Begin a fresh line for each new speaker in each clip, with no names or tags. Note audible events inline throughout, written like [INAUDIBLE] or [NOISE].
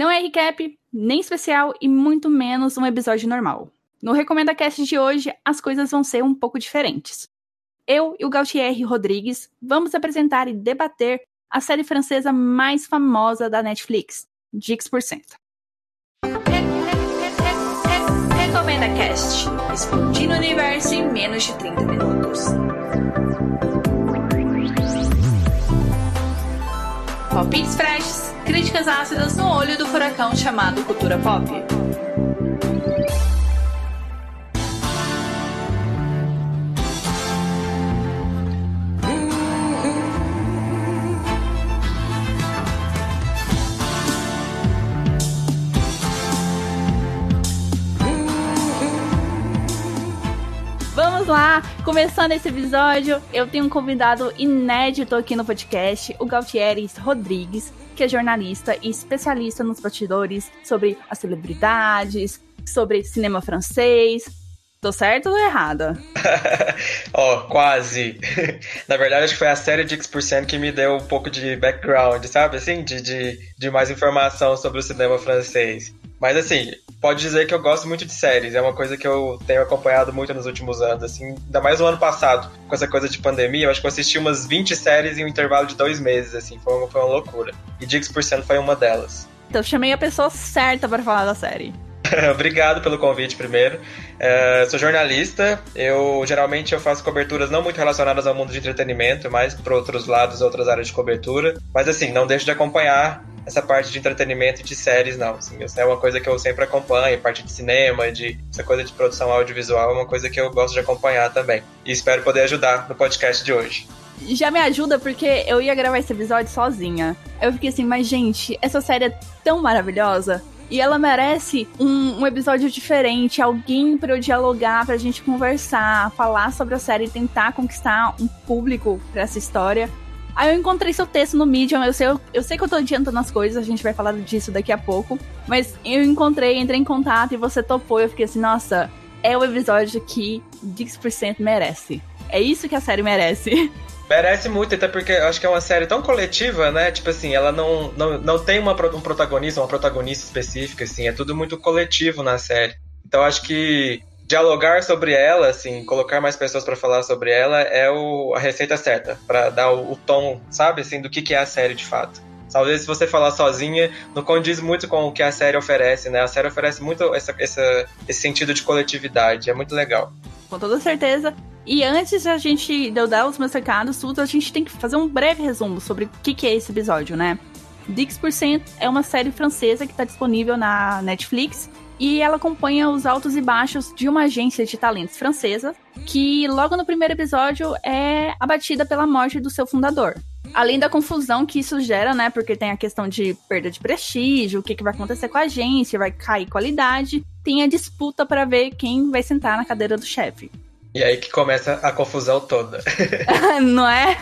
Não é recap, nem especial e muito menos um episódio normal. No Recomenda Cast de hoje, as coisas vão ser um pouco diferentes. Eu e o Gautier Rodrigues vamos apresentar e debater a série francesa mais famosa da Netflix, Dix%. Recomenda Cast, explodindo o universo em menos de 30 minutos. Palpites freshes, críticas ácidas no olho do furacão chamado cultura pop. Lá, começando esse episódio, eu tenho um convidado inédito aqui no podcast, o Gautieres Rodrigues, que é jornalista e especialista nos bastidores sobre as celebridades, sobre cinema francês. Tô certo ou errada? [LAUGHS]
Ó, oh, quase. [LAUGHS] Na verdade, acho que foi a série de X% que me deu um pouco de background, sabe? Assim, de, de, de mais informação sobre o cinema francês. Mas assim, pode dizer que eu gosto muito de séries. É uma coisa que eu tenho acompanhado muito nos últimos anos, assim. Ainda mais no ano passado, com essa coisa de pandemia. Eu acho que eu assisti umas 20 séries em um intervalo de dois meses, assim. Foi uma, foi uma loucura. E Dix% foi uma delas.
Então, chamei a pessoa certa para falar da série. [LAUGHS]
Obrigado pelo convite primeiro. Uh, sou jornalista. Eu geralmente eu faço coberturas não muito relacionadas ao mundo de entretenimento, mais para outros lados, outras áreas de cobertura. Mas assim, não deixo de acompanhar essa parte de entretenimento e de séries, não. Assim, é uma coisa que eu sempre acompanho, parte de cinema, de essa coisa de produção audiovisual, é uma coisa que eu gosto de acompanhar também. E espero poder ajudar no podcast de hoje.
Já me ajuda porque eu ia gravar esse episódio sozinha. Eu fiquei assim, mas gente, essa série é tão maravilhosa. E ela merece um, um episódio diferente, alguém para eu dialogar, pra gente conversar, falar sobre a série tentar conquistar um público para essa história. Aí eu encontrei seu texto no Medium, eu sei, eu, eu sei que eu tô adiantando as coisas, a gente vai falar disso daqui a pouco. Mas eu encontrei, entrei em contato e você topou. Eu fiquei assim, nossa, é o episódio que Dix% merece. É isso que a série merece. [LAUGHS]
Merece muito, até porque acho que é uma série tão coletiva, né? Tipo assim, ela não, não, não tem uma, um protagonista, uma protagonista específica, assim, é tudo muito coletivo na série. Então acho que dialogar sobre ela, assim, colocar mais pessoas para falar sobre ela é o, a receita certa para dar o, o, tom, sabe, assim, do que, que é a série de fato. Talvez se você falar sozinha, não condiz muito com o que a série oferece, né? A série oferece muito essa, essa, esse sentido de coletividade, é muito legal.
Com toda certeza. E antes a gente de eu dar os meus recados, tudo, a gente tem que fazer um breve resumo sobre o que, que é esse episódio, né? Dix% é uma série francesa que está disponível na Netflix e ela acompanha os altos e baixos de uma agência de talentos francesa, que logo no primeiro episódio é abatida pela morte do seu fundador. Além da confusão que isso gera, né? Porque tem a questão de perda de prestígio, o que, que vai acontecer com a agência, vai cair qualidade, tem a disputa para ver quem vai sentar na cadeira do chefe.
E aí que começa a confusão toda. [LAUGHS]
Não é?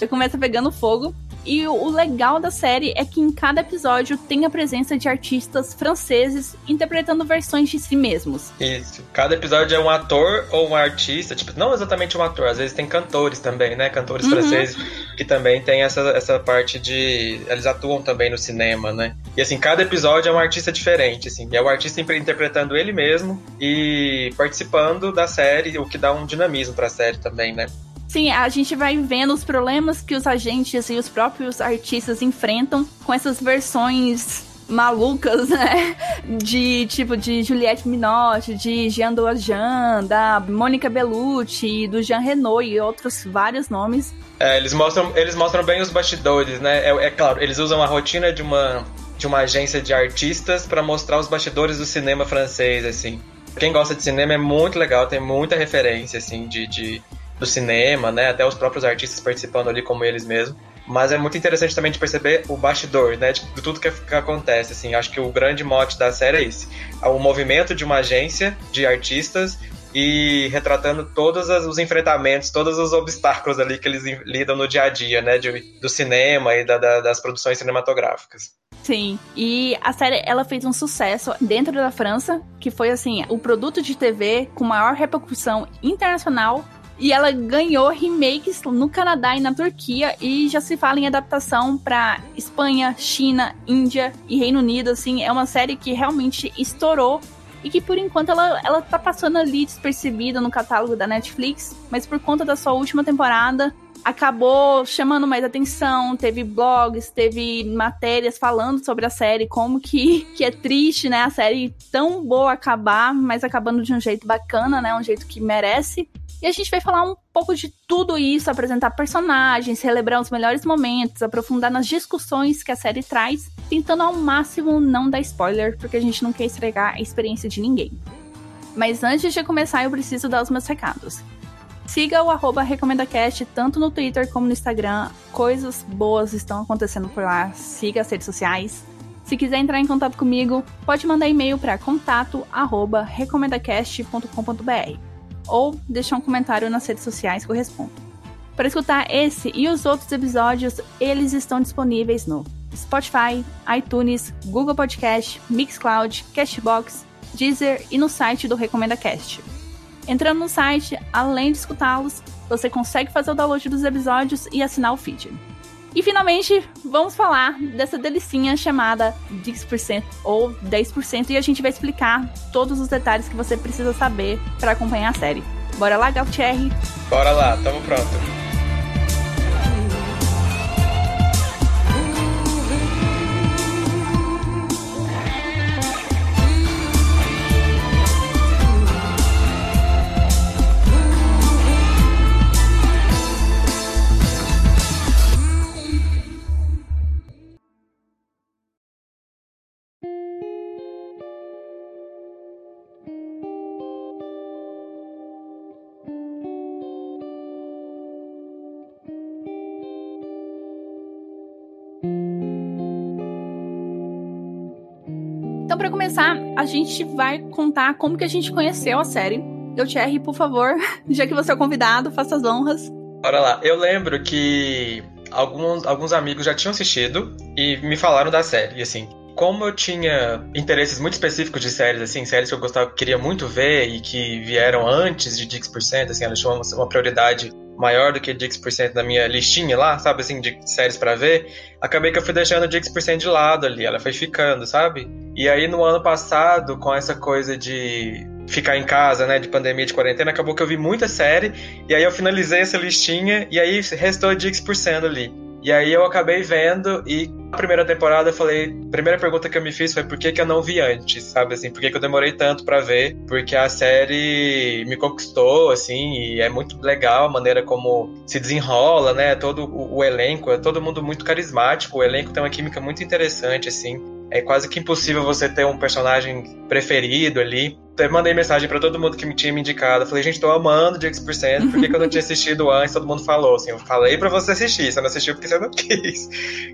Já começa pegando fogo. E o legal da série é que em cada episódio tem a presença de artistas franceses interpretando versões de si mesmos.
Isso. Cada episódio é um ator ou um artista, tipo, não exatamente um ator, às vezes tem cantores também, né? Cantores uhum. franceses que também tem essa, essa parte de. Eles atuam também no cinema, né? E assim, cada episódio é um artista diferente, assim. É o artista interpretando ele mesmo e participando da série, o que dá um dinamismo pra série também, né?
Sim, a gente vai vendo os problemas que os agentes e os próprios artistas enfrentam com essas versões malucas, [LAUGHS] né? De tipo de Juliette Minotti, de Jean Doajan, da Mônica Bellucci, do Jean Renault e outros vários nomes.
É, eles mostram, eles mostram bem os bastidores, né? É, é claro, eles usam a rotina de uma de uma agência de artistas para mostrar os bastidores do cinema francês, assim. Quem gosta de cinema é muito legal, tem muita referência, assim, de, de do cinema, né? Até os próprios artistas participando ali como eles mesmos. Mas é muito interessante também de perceber o bastidor, né? De, de tudo que, que, acontece, assim. Acho que o grande mote da série é esse. É o movimento de uma agência de artistas e retratando todos os enfrentamentos, todos os obstáculos ali que eles lidam no dia a dia, né? De, do cinema e da, da, das produções cinematográficas.
Sim, e a série ela fez um sucesso dentro da França, que foi assim, o produto de TV com maior repercussão internacional E ela ganhou remakes no Canadá e na Turquia e já se fala em adaptação para Espanha, China, Índia e Reino Unido, assim, é uma série que realmente estourou e que por enquanto ela, ela tá passando ali despercebida no catálogo da Netflix, mas por conta da sua última temporada acabou chamando mais atenção, teve blogs, teve matérias falando sobre a série, como que, que é triste, né, a série tão boa acabar, mas acabando de um jeito bacana, né, um jeito que merece. E a gente vai falar um pouco de tudo isso, apresentar personagens, celebrar os melhores momentos, aprofundar nas discussões que a série traz, tentando ao máximo não dar spoiler, porque a gente não quer estragar a experiência de ninguém. Mas antes de começar, eu preciso dar os meus recados. Siga o arroba RecomendaCast tanto no Twitter como no Instagram. Coisas boas estão acontecendo por lá. Siga as redes sociais. Se quiser entrar em contato comigo, pode mandar e-mail para contato@recomendacast.com.br ou deixar um comentário nas redes sociais que eu respondo. Para escutar esse e os outros episódios, eles estão disponíveis no Spotify, iTunes, Google Podcast, Mixcloud, Cashbox, Deezer e no site do Recomenda Cast. Entrando no site, além de escutá-los, você consegue fazer o download dos episódios e assinar o feed. E finalmente, vamos falar dessa delicinha chamada 10% ou 10% e a gente vai explicar todos os detalhes que você precisa saber para acompanhar a série. Bora lá, Galtieri?
Bora lá, tamo pronto.
Para começar, a gente vai contar como que a gente conheceu a série. Eu, Thierry, por favor, [LAUGHS] já que você é o convidado, faça as honras.
Bora lá. Eu lembro que alguns, alguns amigos já tinham assistido e me falaram da série. E assim, como eu tinha interesses muito específicos de séries, assim, séries que eu gostava, queria muito ver e que vieram antes de Dix%, assim, elas tinham uma, uma prioridade maior do que Dix% na minha listinha lá, sabe, assim, de séries para ver, acabei que eu fui deixando Dix% de lado ali, ela foi ficando, sabe? E aí no ano passado, com essa coisa de ficar em casa, né, de pandemia, de quarentena, acabou que eu vi muita série, e aí eu finalizei essa listinha, e aí restou Dix% ali. E aí eu acabei vendo e na primeira temporada eu falei, a primeira pergunta que eu me fiz foi por que, que eu não vi antes, sabe assim, por que, que eu demorei tanto para ver? Porque a série me conquistou, assim, e é muito legal a maneira como se desenrola, né? Todo o, o elenco, é todo mundo muito carismático, o elenco tem uma química muito interessante, assim é quase que impossível você ter um personagem preferido ali. Eu mandei mensagem para todo mundo que me tinha me indicado. Eu falei, gente, tô amando de X%, por que, que eu não tinha [LAUGHS] assistido antes? Todo mundo falou, assim, eu falei para você assistir, você não assistiu porque você não [LAUGHS] quis.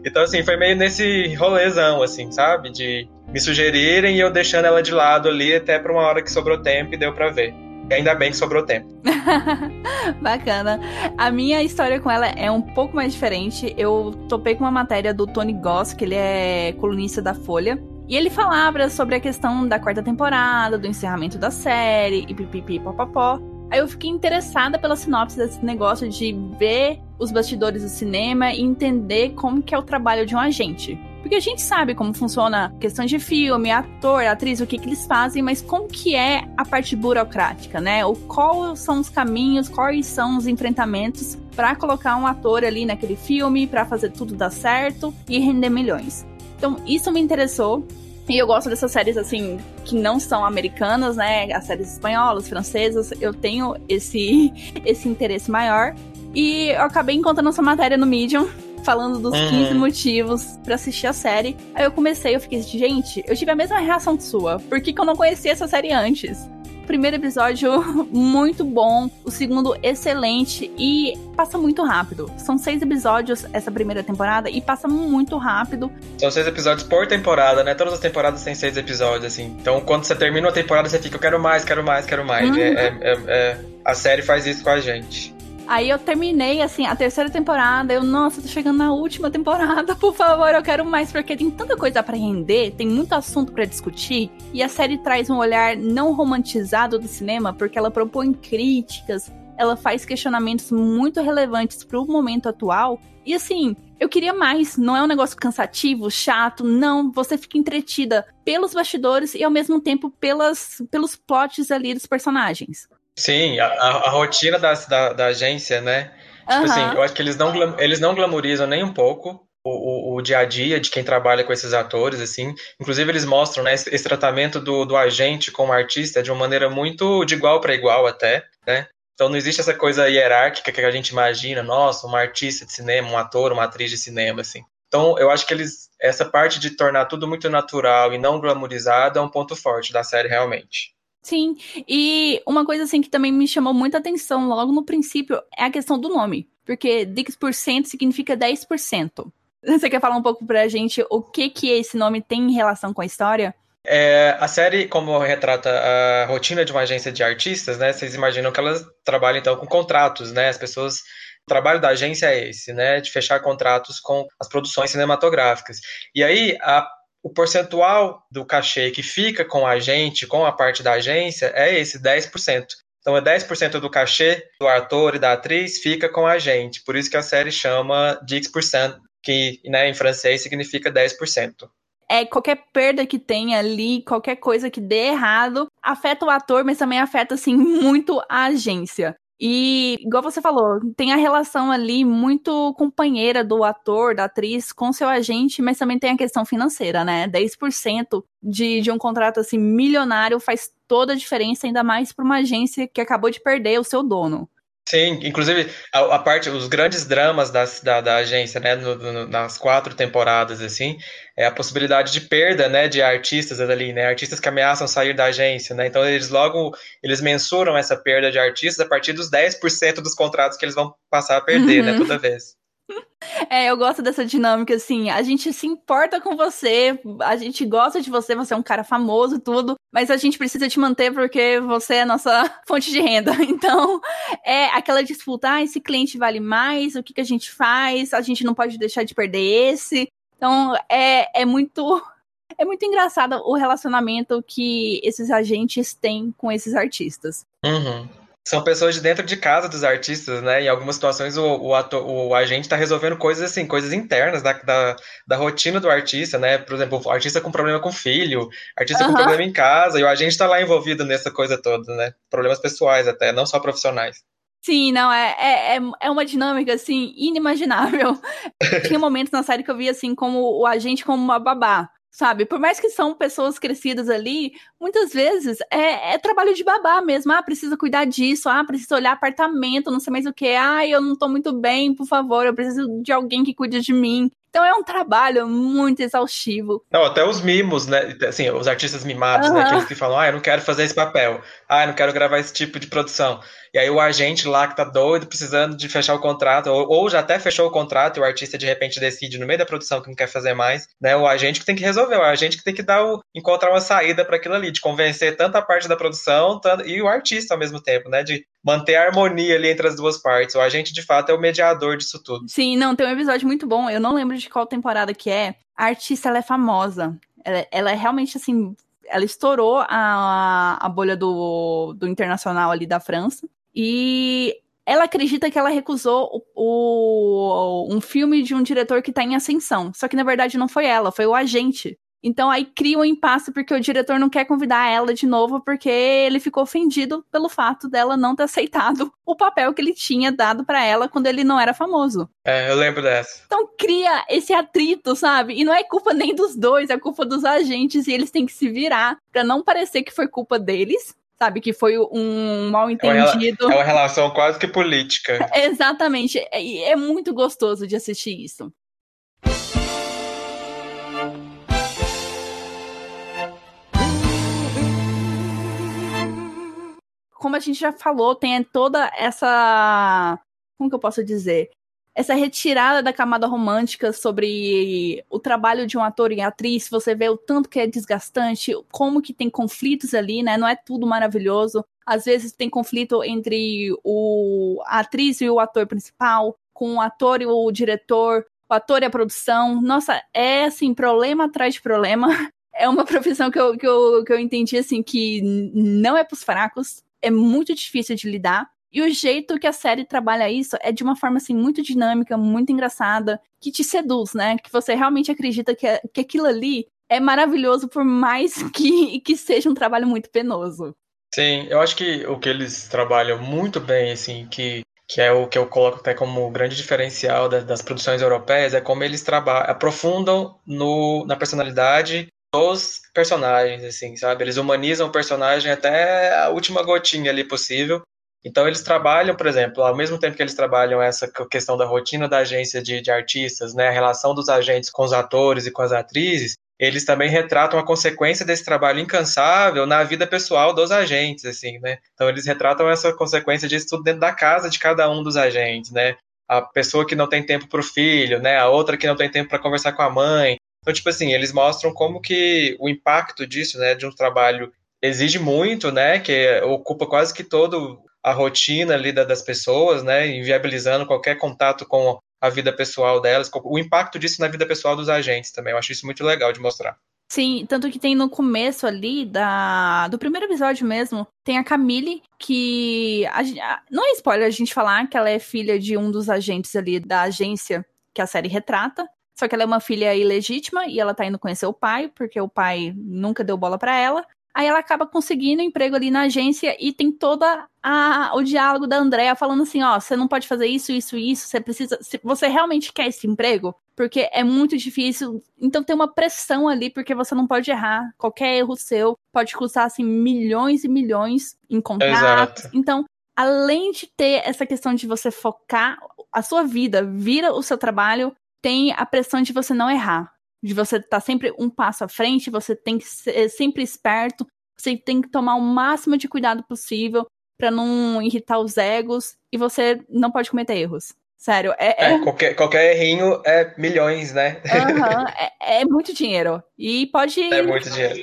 Então, assim, foi meio nesse rolezão, assim, sabe? De me sugerirem e eu deixando ela de lado ali até pra uma hora que sobrou tempo e deu para ver. E ainda bem que sobrou tempo. [LAUGHS]
Bacana. A minha história com ela é um pouco mais diferente. Eu topei com uma matéria do Tony Goss, que ele é colunista da Folha. E ele falava sobre a questão da quarta temporada, do encerramento da série, e pipipi popopó. Aí eu fiquei interessada pela sinopse desse negócio de ver os bastidores do cinema e entender como que é o trabalho de um agente. Porque a gente sabe como funciona questão de filme, ator, atriz, o que, que eles fazem, mas como que é a parte burocrática, né? O quais são os caminhos, quais são os enfrentamentos para colocar um ator ali naquele filme, para fazer tudo dar certo e render milhões. Então, isso me interessou. E eu gosto dessas séries, assim, que não são americanas, né? As séries espanholas, francesas. Eu tenho esse, [LAUGHS] esse interesse maior. E eu acabei encontrando essa matéria no Medium falando dos uhum. 15 motivos para assistir a série. Aí eu comecei, eu fiquei, gente, eu tive a mesma reação que sua. Por que, que eu não conhecia essa série antes? Primeiro episódio [LAUGHS] muito bom, o segundo excelente e passa muito rápido. São seis episódios essa primeira temporada e passa muito rápido.
São seis episódios por temporada, né? Todas as temporadas têm seis episódios, assim. Então quando você termina uma temporada, você fica, eu quero mais, quero mais, quero mais. Uhum. É, é, é, é, a série faz isso com a gente.
Aí eu terminei, assim, a terceira temporada. Eu, nossa, tô chegando na última temporada, [LAUGHS] por favor, eu quero mais, porque tem tanta coisa para render, tem muito assunto para discutir. E a série traz um olhar não romantizado do cinema, porque ela propõe críticas ela faz questionamentos muito relevantes para o momento atual. E assim, eu queria mais. Não é um negócio cansativo, chato. Não, você fica entretida pelos bastidores e ao mesmo tempo pelas, pelos plots ali dos personagens.
Sim, a, a rotina da, da, da, agência, né? Uhum. assim, eu acho que eles não, eles não glamorizam nem um pouco o, o, o, dia a dia de quem trabalha com esses atores, assim. Inclusive, eles mostram né, esse, esse tratamento do, do agente com o artista de uma maneira muito de igual para igual, até, né? Então não existe essa coisa hierárquica que a gente imagina, nossa, um artista de cinema, um ator, uma atriz de cinema, assim. Então eu acho que eles essa parte de tornar tudo muito natural e não glamorizado é um ponto forte da série realmente.
Sim, e uma coisa assim que também me chamou muita atenção logo no princípio é a questão do nome, porque Dix% significa 10%. [LAUGHS] Você quer falar um pouco pra gente o que que esse nome tem em relação com a história?
É, a série, como retrata a rotina de uma agência de artistas, né? Vocês imaginam que elas trabalham então com contratos, né? As pessoas o trabalho da agência é esse, né, de fechar contratos com as produções cinematográficas. E aí, a, o percentual do cachê que fica com a gente, com a parte da agência, é esse 10%. Então, é 10% do cachê do ator e da atriz fica com a gente. Por isso que a série chama 10%, que né, em francês significa 10%.
É, qualquer perda que tenha ali, qualquer coisa que dê errado, afeta o ator, mas também afeta, assim, [LAUGHS] muito a agência. E, igual você falou, tem a relação ali muito companheira do ator, da atriz com seu agente, mas também tem a questão financeira, né? 10% de, de um contrato assim milionário faz toda a diferença, ainda mais para uma agência que acabou de perder o seu dono.
Sim, inclusive a, a, parte, os grandes dramas da, da, da agência, né, no, no, nas quatro temporadas, assim, é a possibilidade de perda, né, de artistas ali, né, artistas que ameaçam sair da agência, né, então eles logo, eles mensuram essa perda de artistas a partir dos 10% dos contratos que eles vão passar a perder, né, uhum. né, toda vez. [LAUGHS]
É, eu gosto dessa dinâmica, assim. A gente se importa com você, a gente gosta de você, você é um cara famoso, tudo, mas a gente precisa te manter porque você é a nossa [LAUGHS] fonte de renda. [LAUGHS] Então, é aquela disputa: ah, esse cliente vale mais, o que, que a gente faz? A gente não pode deixar de perder esse. Então, é, é muito. [LAUGHS] É muito engraçado o relacionamento que esses agentes têm com esses artistas.
Uhum são pessoas de dentro de casa dos artistas, né? Em algumas situações o, o, ator, o agente está resolvendo coisas assim, coisas internas da, da, da, rotina do artista, né? Por exemplo, o artista com problema com filho, artista uhum. com problema em casa, e o agente está lá envolvido nessa coisa toda, né? Problemas pessoais até, não só profissionais.
Sim, não, é, é, é uma dinâmica, assim, inimaginável. [LAUGHS] Tinha momentos na série que eu via, assim, como o agente como uma babá sabe? Por mais que são pessoas crescidas ali, muitas vezes é, é, trabalho de babá mesmo. Ah, precisa cuidar disso, ah, precisa olhar apartamento, não sei mais o que. Ah, eu não tô muito bem, por favor, eu preciso de alguém que cuide de mim. Então é um trabalho muito exaustivo.
Não, até os mimos, né? Assim, os artistas mimados, uhum. né? Aqueles que falam, ah, eu não quero fazer esse papel, ah, não quero gravar esse tipo de produção. E aí o agente lá que tá doido, precisando de fechar o contrato, ou, ou, já até fechou o contrato e o artista de repente decide no meio da produção que não quer fazer mais, né? O agente que tem que resolver, o agente que tem que dar o, encontrar uma saída para aquilo ali, de convencer tanto a parte da produção tanto, e o artista ao mesmo tempo, né? De manter a harmonia ali entre as duas partes. O agente, de fato, é o mediador disso tudo.
Sim, não, tem um episódio muito bom, eu não lembro de qual temporada que é. A artista, ela é famosa. Ela, ela é realmente, assim, ela estourou a, a bolha do, do internacional ali da França. E ela acredita que ela recusou o, o, um filme de um diretor que está em ascensão. Só que na verdade não foi ela, foi o agente. Então aí cria um impasse porque o diretor não quer convidar ela de novo porque ele ficou ofendido pelo fato dela não ter aceitado o papel que ele tinha dado para ela quando ele não era famoso.
É, eu lembro dessa.
Então cria esse atrito, sabe? E não é culpa nem dos dois, é culpa dos agentes e eles têm que se virar para não parecer que foi culpa deles, sabe? Que foi um mal entendido.
É uma relação quase que política. [LAUGHS]
Exatamente. É, é muito gostoso de assistir isso. Como a gente já falou, tem toda essa. Como que eu posso dizer? essa retirada da camada romântica sobre o trabalho de um ator e atriz, você vê o tanto que é desgastante, como que tem conflitos ali, né? Não é tudo maravilhoso. Às vezes tem conflito entre o, a atriz e o ator principal, com o ator e o diretor, o ator e a produção. Nossa, é assim, problema atrás de problema. [LAUGHS] É uma [LAUGHS] profissão que eu, que eu, que eu entendi assim que não é para os fracos, é muito difícil de lidar. E o jeito que a série trabalha isso é de uma forma assim muito dinâmica, muito engraçada, que te seduz, né? Que você realmente acredita que, que aquilo ali é maravilhoso, por mais [LAUGHS] que, que seja um trabalho muito penoso.
Sim, eu acho que o que eles trabalham muito bem, assim, que, que é o que eu coloco até como grande diferencial das, das produções europeias, é como eles trabalham, aprofundam no, na personalidade dos personagens, assim, sabe? Eles humanizam o personagem até a última gotinha ali possível. Então eles trabalham, por exemplo, ao mesmo tempo que eles trabalham essa questão da rotina da agência de, de artistas, né, a relação dos agentes com os atores e com as atrizes, eles também retratam a consequência desse trabalho incansável na vida pessoal dos agentes, assim, né? Então eles retratam essa consequência disso tudo dentro da casa de cada um dos agentes, né? A pessoa que não tem tempo para o filho, né? A outra que não tem tempo para conversar com a mãe. Então, tipo assim, eles mostram como que o impacto disso, né, de um trabalho exige muito, né, que ocupa quase que todo a rotina ali das pessoas, né, inviabilizando qualquer contato com a vida pessoal delas, o impacto disso na vida pessoal dos agentes também. Eu acho isso muito legal de mostrar.
Sim, tanto que tem no começo ali da, do primeiro episódio mesmo, tem a Camille, que. A, não é spoiler a gente falar que ela é filha de um dos agentes ali da agência que a série retrata. Só que ela é uma filha ilegítima e ela tá indo conhecer o pai, porque o pai nunca deu bola para ela. Aí ela acaba conseguindo emprego ali na agência e tem toda a, o diálogo da Andrea falando assim, ó, você não pode fazer isso, isso, isso, você precisa, você realmente quer esse emprego, porque é muito difícil. Então tem uma pressão ali porque você não pode errar. Qualquer erro seu pode custar assim milhões e milhões em contratos. Exato. Então, além de ter essa questão de você focar a sua vida, vira o seu trabalho, tem a pressão de você não errar de você estar tá sempre um passo à frente, você tem que ser sempre esperto, você tem que tomar o máximo de cuidado possível para não irritar os egos e você não pode cometer erros. Sério, é,
é... é qualquer, qualquer errinho é milhões, né?
Uhum, [LAUGHS] é, é, muito dinheiro. E pode.
É muito dinheiro.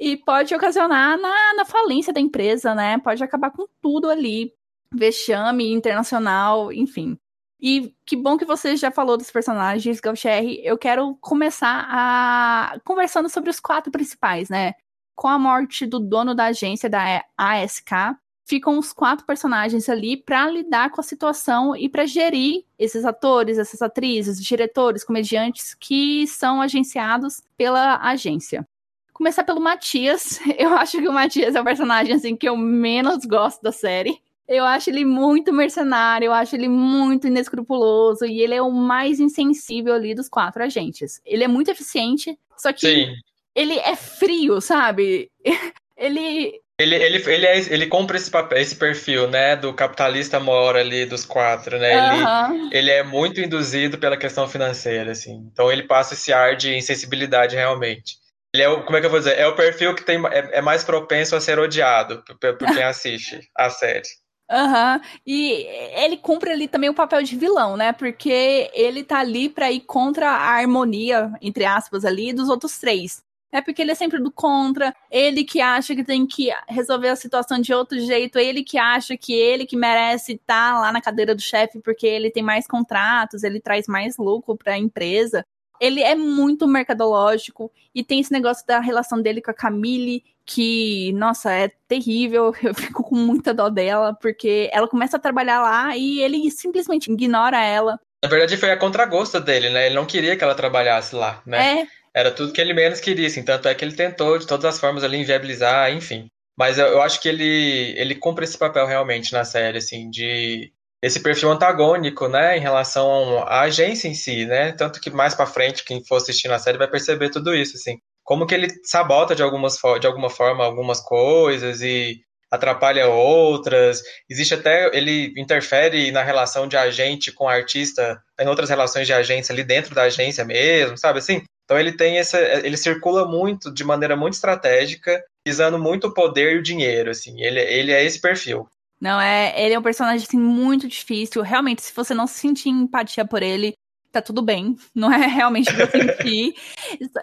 E pode ocasionar na, na falência da empresa, né? Pode acabar com tudo ali. Vexame internacional, enfim. E que bom que você já falou dos personagens, Gaucherry. Eu quero começar a conversando sobre os quatro principais, né? Com a morte do dono da agência da ASK, ficam os quatro personagens ali para lidar com a situação e para gerir esses atores, essas atrizes, diretores, comediantes que são agenciados pela agência. Começar pelo Matias. [LAUGHS] Eu acho que o Matias é o personagem assim que eu menos gosto da série. Eu acho ele muito mercenário, eu acho ele muito inescrupuloso e ele é o mais insensível ali dos quatro agentes. Ele é muito eficiente, só que Sim. ele é frio, sabe? [LAUGHS] ele
ele, ele, ele, é, ele compra esse papel, esse perfil, né, do capitalista mora ali dos quatro, né? Uhum. Ele, ele é muito induzido pela questão financeira, assim. Então ele passa esse ar de insensibilidade realmente. Ele é o, como é que eu vou dizer? É o perfil que tem, é, é mais propenso a ser odiado por, por quem assiste a série.
Aham. Uhum. E ele cumpre ali também o papel de vilão, né? Porque ele tá ali pra ir contra a harmonia, entre aspas, ali, dos outros três. É porque ele é sempre do contra, ele que acha que tem que resolver a situação de outro jeito, ele que acha que ele que merece estar tá lá na cadeira do chefe porque ele tem mais contratos, ele traz mais lucro para a empresa. Ele é muito mercadológico e tem esse negócio da relação dele com a Camille, que, nossa, é terrível. [LAUGHS] Eu fico com muita dó dela, porque ela começa a trabalhar lá e ele simplesmente ignora ela.
Na verdade, foi a contragosto dele, né? Ele não queria que ela trabalhasse lá, né?
É.
Era tudo que ele menos queria, assim. Tanto é que ele tentou, de todas as formas, ali, inviabilizar, enfim. Mas eu, eu acho que ele, ele cumpre esse papel realmente na série, assim, de esse perfil antagônico, né, em relação à agência em si, né? Tanto que mais para frente, quem for assistir a série vai perceber tudo isso, assim como que ele sabota de, algumas, de alguma forma algumas coisas e atrapalha outras. Existe até ele interfere na relação de agente com artista, em outras relações de agência ali dentro da agência mesmo, sabe assim? Então ele tem essa, ele circula muito de maneira muito estratégica, visando muito o poder e o dinheiro, assim. Ele, ele é esse perfil.
Não é, ele é um personagem assim muito difícil. Realmente, se você não sentir empatia por ele, tá tudo bem. [LAUGHS] Não é realmente pra sentir.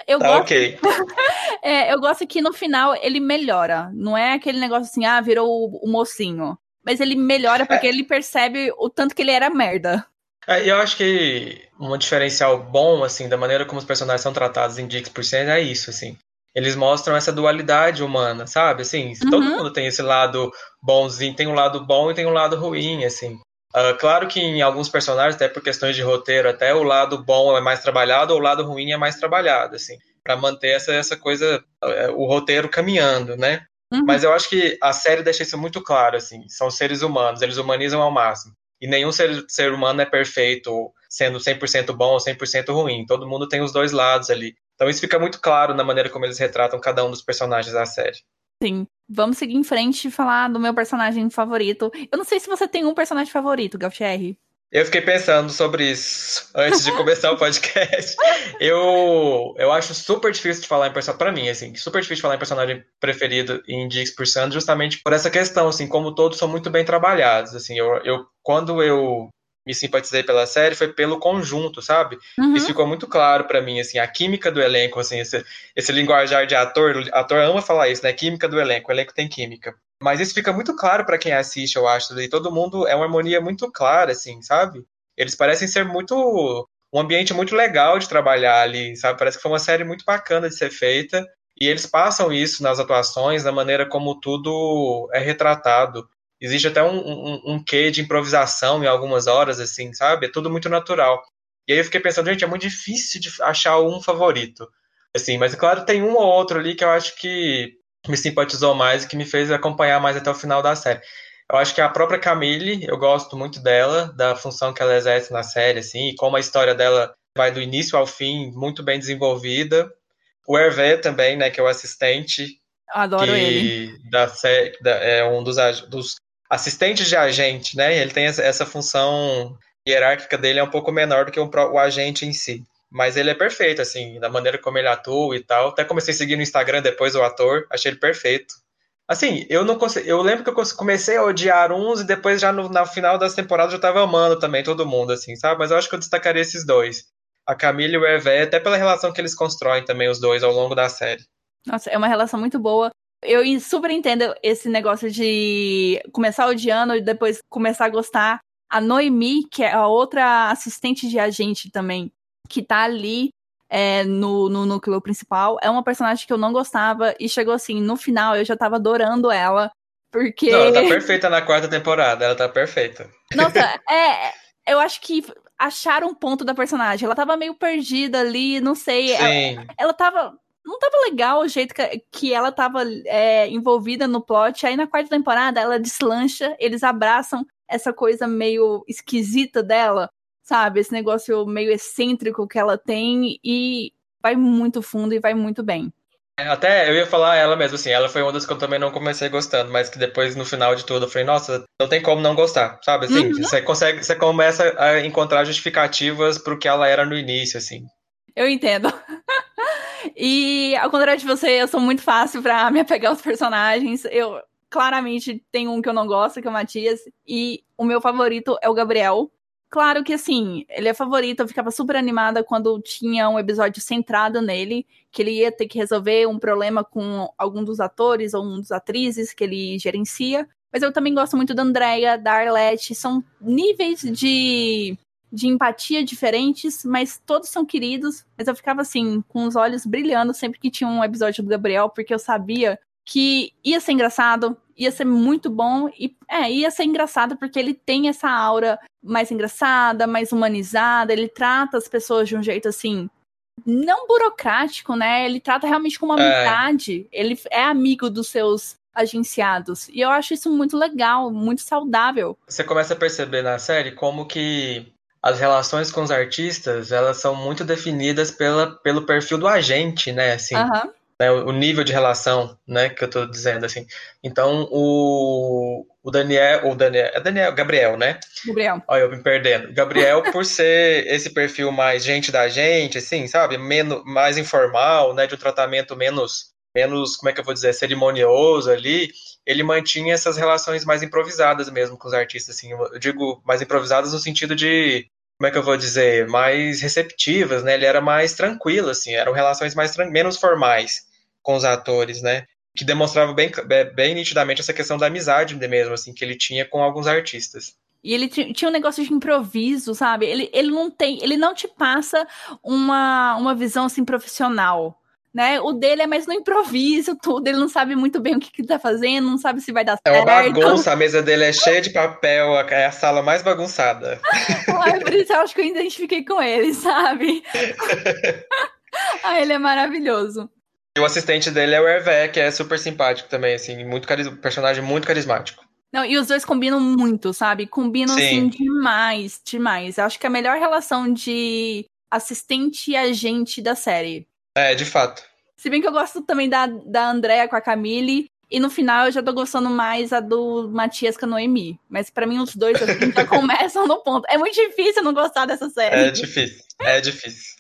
Eu
tá
gosto...
ok. [LAUGHS]
é, eu gosto que no final ele melhora. Não é aquele negócio assim, ah, virou o, o mocinho. Mas ele melhora porque é. ele percebe o tanto que ele era merda.
É, eu acho que um diferencial bom, assim, da maneira como os personagens são tratados em Dix por é isso, assim. eles mostram essa dualidade humana, sabe? Assim, uhum. todo mundo tem esse lado bonzinho, tem um lado bom e tem um lado ruim, assim. Uh, claro que em alguns personagens, até por questões de roteiro, até o lado bom é mais trabalhado ou o lado ruim é mais trabalhado, assim, para manter essa, essa coisa, uh, o roteiro caminhando, né? Uhum. Mas eu acho que a série deixa isso muito claro, assim, são seres humanos, eles humanizam ao máximo. E nenhum ser, ser humano é perfeito, sendo 100% bom ou 100% ruim. Todo mundo tem os dois lados ali. Então isso fica muito claro na maneira como eles retratam cada um dos personagens da série.
Sim. Vamos seguir em frente e falar do meu personagem favorito. Eu não sei se você tem um personagem favorito, Galtieri.
Eu fiquei pensando sobre isso antes de começar o podcast. [LAUGHS] Eu, eu acho super difícil de falar em personagem, pra mim, assim, super difícil de falar em personagem preferido em Dix por Sand, justamente por essa questão, assim, como todos são muito bem trabalhados, assim, eu, eu quando eu me simpatizei pela série foi pelo conjunto, sabe? Uhum. Isso ficou muito claro para mim, assim, a química do elenco, assim, esse, esse linguajar de ator, ator ama falar isso, né? Química do elenco, o elenco tem química. Mas isso fica muito claro para quem assiste, eu acho, e todo mundo é uma harmonia muito clara, assim, sabe? Eles parecem ser muito um ambiente muito legal de trabalhar ali, sabe? Parece que foi uma série muito bacana de ser feita. E eles passam isso nas atuações, na maneira como tudo é retratado. Existe até um, um, um quê de improvisação em algumas horas, assim, sabe? É tudo muito natural. E aí eu fiquei pensando, gente, é muito difícil de achar um favorito. Assim, mas claro, tem um ou outro ali que eu acho que me simpatizou mais e que me fez acompanhar mais até o final da série. Eu acho que a própria Camille, eu gosto muito dela, da função que ela exerce na série, assim, e como a história dela vai do início ao fim, muito bem desenvolvida. O Hervé também, né, que é o assistente.
Adoro ele.
Da, da, é um dos, dos assistentes de agente, né? Ele tem essa, essa função hierárquica dele é um pouco menor do que o, o agente em si. Mas ele é perfeito, assim, da maneira como ele atua e tal. Até comecei a seguir no Instagram depois o ator, achei ele perfeito. Assim, eu não consegui, eu lembro que eu comecei a odiar uns e depois já no, no final das temporadas eu tava amando também todo mundo, assim, sabe? Mas eu acho que eu destacaria esses dois. A Camila e o Hervé, até pela relação que eles constroem também, os dois, ao longo da série.
Nossa, é uma relação muito boa. Eu super entendo esse negócio de começar odiando e depois começar a gostar. A Noemi, que é a outra assistente de agente também, que tá ali é, no, no núcleo principal. É uma personagem que eu não gostava e chegou assim, no final eu já tava adorando ela. Porque.
Não, ela tá perfeita na quarta temporada, ela tá perfeita.
Nossa, [LAUGHS] é. Eu acho que acharam um ponto da personagem. Ela tava meio perdida ali, não sei. Sim. Ela, ela tava. Não tava legal o jeito que, que ela tava é, envolvida no plot. Aí na quarta temporada ela deslancha, eles abraçam essa coisa meio esquisita dela sabe? Esse negócio meio excêntrico que ela tem e vai muito fundo e vai muito bem.
É, até eu ia falar ela mesmo, assim, ela foi uma das que eu também não comecei gostando, mas que depois, no final de tudo, eu falei, nossa, não tem como não gostar, sabe? Assim, uhum. você consegue, você começa a encontrar justificativas pro que ela era no início, assim.
Eu entendo. [LAUGHS] e ao contrário de você, eu sou muito fácil para me apegar aos personagens. Eu claramente tenho um que eu não gosto, que é o Matias, e o meu favorito é o Gabriel. Claro que assim, ele é favorito, eu ficava super animada quando tinha um episódio centrado nele, que ele ia ter que resolver um problema com algum dos atores ou um dos atrizes que ele gerencia. Mas eu também gosto muito da Andrea, da Arlette, são níveis de, de empatia diferentes, mas todos são queridos. Mas eu ficava assim, com os olhos brilhando sempre que tinha um episódio do Gabriel, porque eu sabia que ia ser engraçado, ia ser muito bom e é, ia ser engraçado porque ele tem essa aura mais engraçada, mais humanizada, ele trata as pessoas de um jeito assim não burocrático, né? Ele trata realmente com uma é. amizade. É. Ele é amigo dos seus agenciados. E eu acho isso muito legal, muito saudável.
Você começa a perceber na série como que as relações com os artistas, elas são muito definidas pela, pelo perfil do agente, né? Assim, uhum né, o nível de relação, né, que eu estou dizendo assim. Então o, o Daniel, o Daniel, é Daniel, Gabriel, né?
Gabriel.
Olha, eu me perdendo. Gabriel, por ser esse perfil mais gente da gente, assim, sabe, menos, mais informal, né, de um tratamento menos, menos, como é que eu vou dizer, cerimonioso ali, ele mantinha essas relações mais improvisadas mesmo com os artistas, assim. Eu digo mais improvisadas no sentido de como é que eu vou dizer, mais receptivas, né? Ele era mais tranquilo, assim, eram relações mais menos formais com os atores, né? Que demonstrava bem, bem nitidamente essa questão da amizade mesmo, assim, que ele tinha com alguns artistas.
E ele tinha um negócio de improviso, sabe? Ele, ele não tem, ele não te passa uma, uma visão assim profissional. Né? O dele é mais no improviso, tudo. Ele não sabe muito bem o que, que tá fazendo, não sabe se vai dar
É
certo.
uma bagunça, a mesa dele é cheia de papel, é a sala mais bagunçada. [LAUGHS]
Ai, por isso eu acho que eu identifiquei com ele, sabe? [LAUGHS] ah, ele é maravilhoso.
E o assistente dele é o Hervé, que é super simpático também, assim, muito caris... personagem muito carismático.
Não, e os dois combinam muito, sabe? Combinam,
Sim.
assim, demais, demais. Eu acho que é a melhor relação de assistente e agente da série.
É, de fato.
Se bem que eu gosto também da, da Andrea com a Camille. E no final eu já tô gostando mais a do Matias com a Noemi. Mas pra mim os dois assim, já [LAUGHS] começam no ponto. É muito difícil não gostar dessa série.
É difícil. É difícil.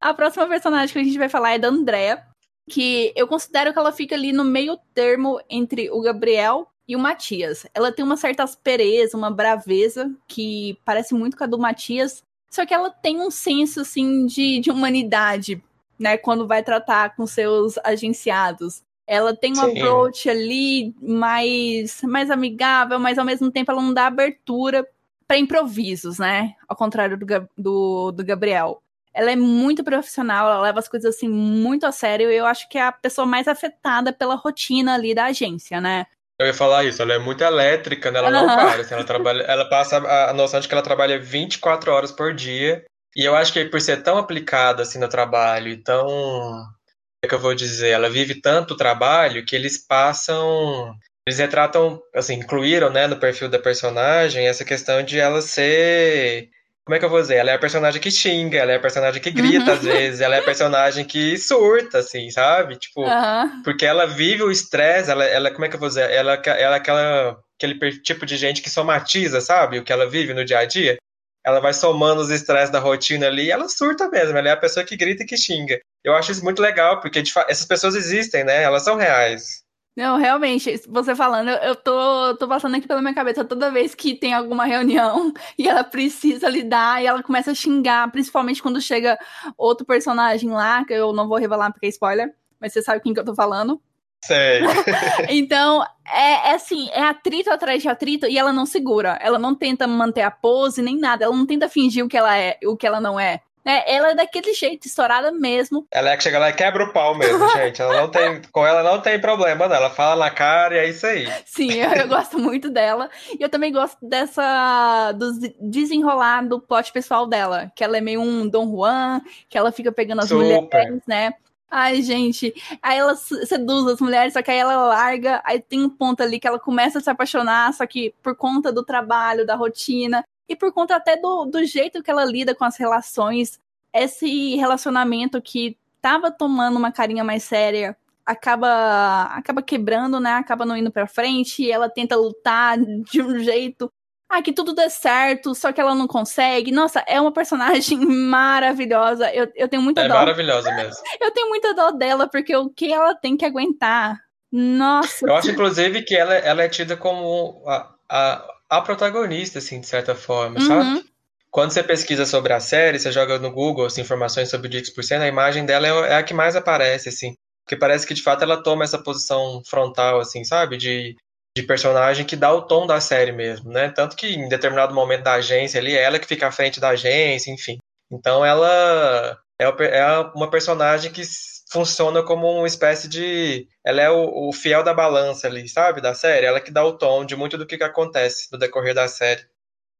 A próxima personagem que a gente vai falar é da Andrea, que eu considero que ela fica ali no meio termo entre o Gabriel e o Matias. Ela tem uma certa aspereza, uma braveza, que parece muito com a do Matias, só que ela tem um senso, assim, de, de humanidade, né, quando vai tratar com seus agenciados. Ela tem um
Sim.
approach ali mais, mais amigável, mas ao mesmo tempo ela não dá abertura para improvisos, né? Ao contrário do, do, do Gabriel. Ela é muito profissional, ela leva as coisas assim muito a sério. E eu acho que é a pessoa mais afetada pela rotina ali da agência, né?
Eu ia falar isso, ela é muito elétrica, né? Ela não
Aham.
para. assim, ela, trabalha, ela passa a noção de que ela trabalha 24 horas por dia. E eu acho que por ser tão aplicada assim no trabalho e tão. Como é que eu vou dizer? Ela vive tanto o trabalho que eles passam. Eles retratam, assim, incluíram, né, no perfil da personagem essa questão de ela ser. Como é que eu vou dizer? Ela é a personagem que xinga, ela é a personagem que grita
Uhum.
às vezes, ela é a personagem que surta, assim, sabe? Tipo.
Aham.
Porque ela vive o estresse, ela, ela, como é que eu vou dizer? Ela, ela é aquela, aquele tipo de gente que somatiza, sabe? O que ela vive no dia a dia. Ela vai somando os estresses da rotina ali e ela surta mesmo. Ela é a pessoa que grita e que xinga. Eu acho isso muito legal, porque essas pessoas existem, né? Elas são reais.
Não, realmente, você falando, eu tô, tô passando aqui pela minha cabeça toda vez que tem alguma reunião [LAUGHS] e ela precisa lidar e ela começa a xingar, principalmente quando chega outro personagem lá, que eu não vou revelar porque é spoiler, mas você sabe quem que eu tô falando.
Sei. [LAUGHS]
Então, é, é assim, é atrito atrás de atrito e ela não segura. Ela não tenta manter a pose nem nada. Ela não tenta fingir o que ela é, o que ela não é. É, ela é daquele jeito, estourada mesmo.
Ela é que chega lá e quebra o pau mesmo, [LAUGHS] gente. Ela não tem, com ela não tem problema, não. Ela fala na cara e é isso aí.
Sim, eu, eu gosto muito dela. E eu também gosto dessa. do desenrolar do plot pessoal dela. Que ela é meio um Dom Juan, que ela fica pegando as
Super.
mulheres, né? Ai, gente. Aí ela se- seduz as mulheres, só que aí ela larga. Aí tem um ponto ali que ela começa a se apaixonar, só que por conta do trabalho, da rotina, e por conta até do, do jeito que ela lida com as relações, esse relacionamento que tava tomando uma carinha mais séria acaba acaba quebrando, né? Acaba não indo pra frente, e ela tenta lutar de um jeito. Ah, que tudo dê certo, só que ela não consegue. Nossa, é uma personagem [LAUGHS] maravilhosa. Eu, eu tenho muita
É
dó.
maravilhosa mesmo. [LAUGHS]
Eu tenho muita dó dela, porque o que ela tem que aguentar. Nossa.
Eu acho, inclusive, que ela, ela é tida como a, a, a protagonista, assim, de certa forma, sabe?
Uhum.
Quando você pesquisa sobre a série, você joga no Google assim, informações sobre o Dix%, a imagem dela é, é a que mais aparece, assim. Porque parece que, de fato, ela toma essa posição frontal, assim, sabe? De, de personagem que dá o tom da série mesmo, né? Tanto que, em determinado momento da agência ali, é ela que fica à frente da agência, enfim. Então, ela é, é uma personagem que funciona como uma espécie de... Ela é o, o fiel da balança ali, sabe? Da série. Ela que dá o tom de muito do que, que acontece no decorrer da série.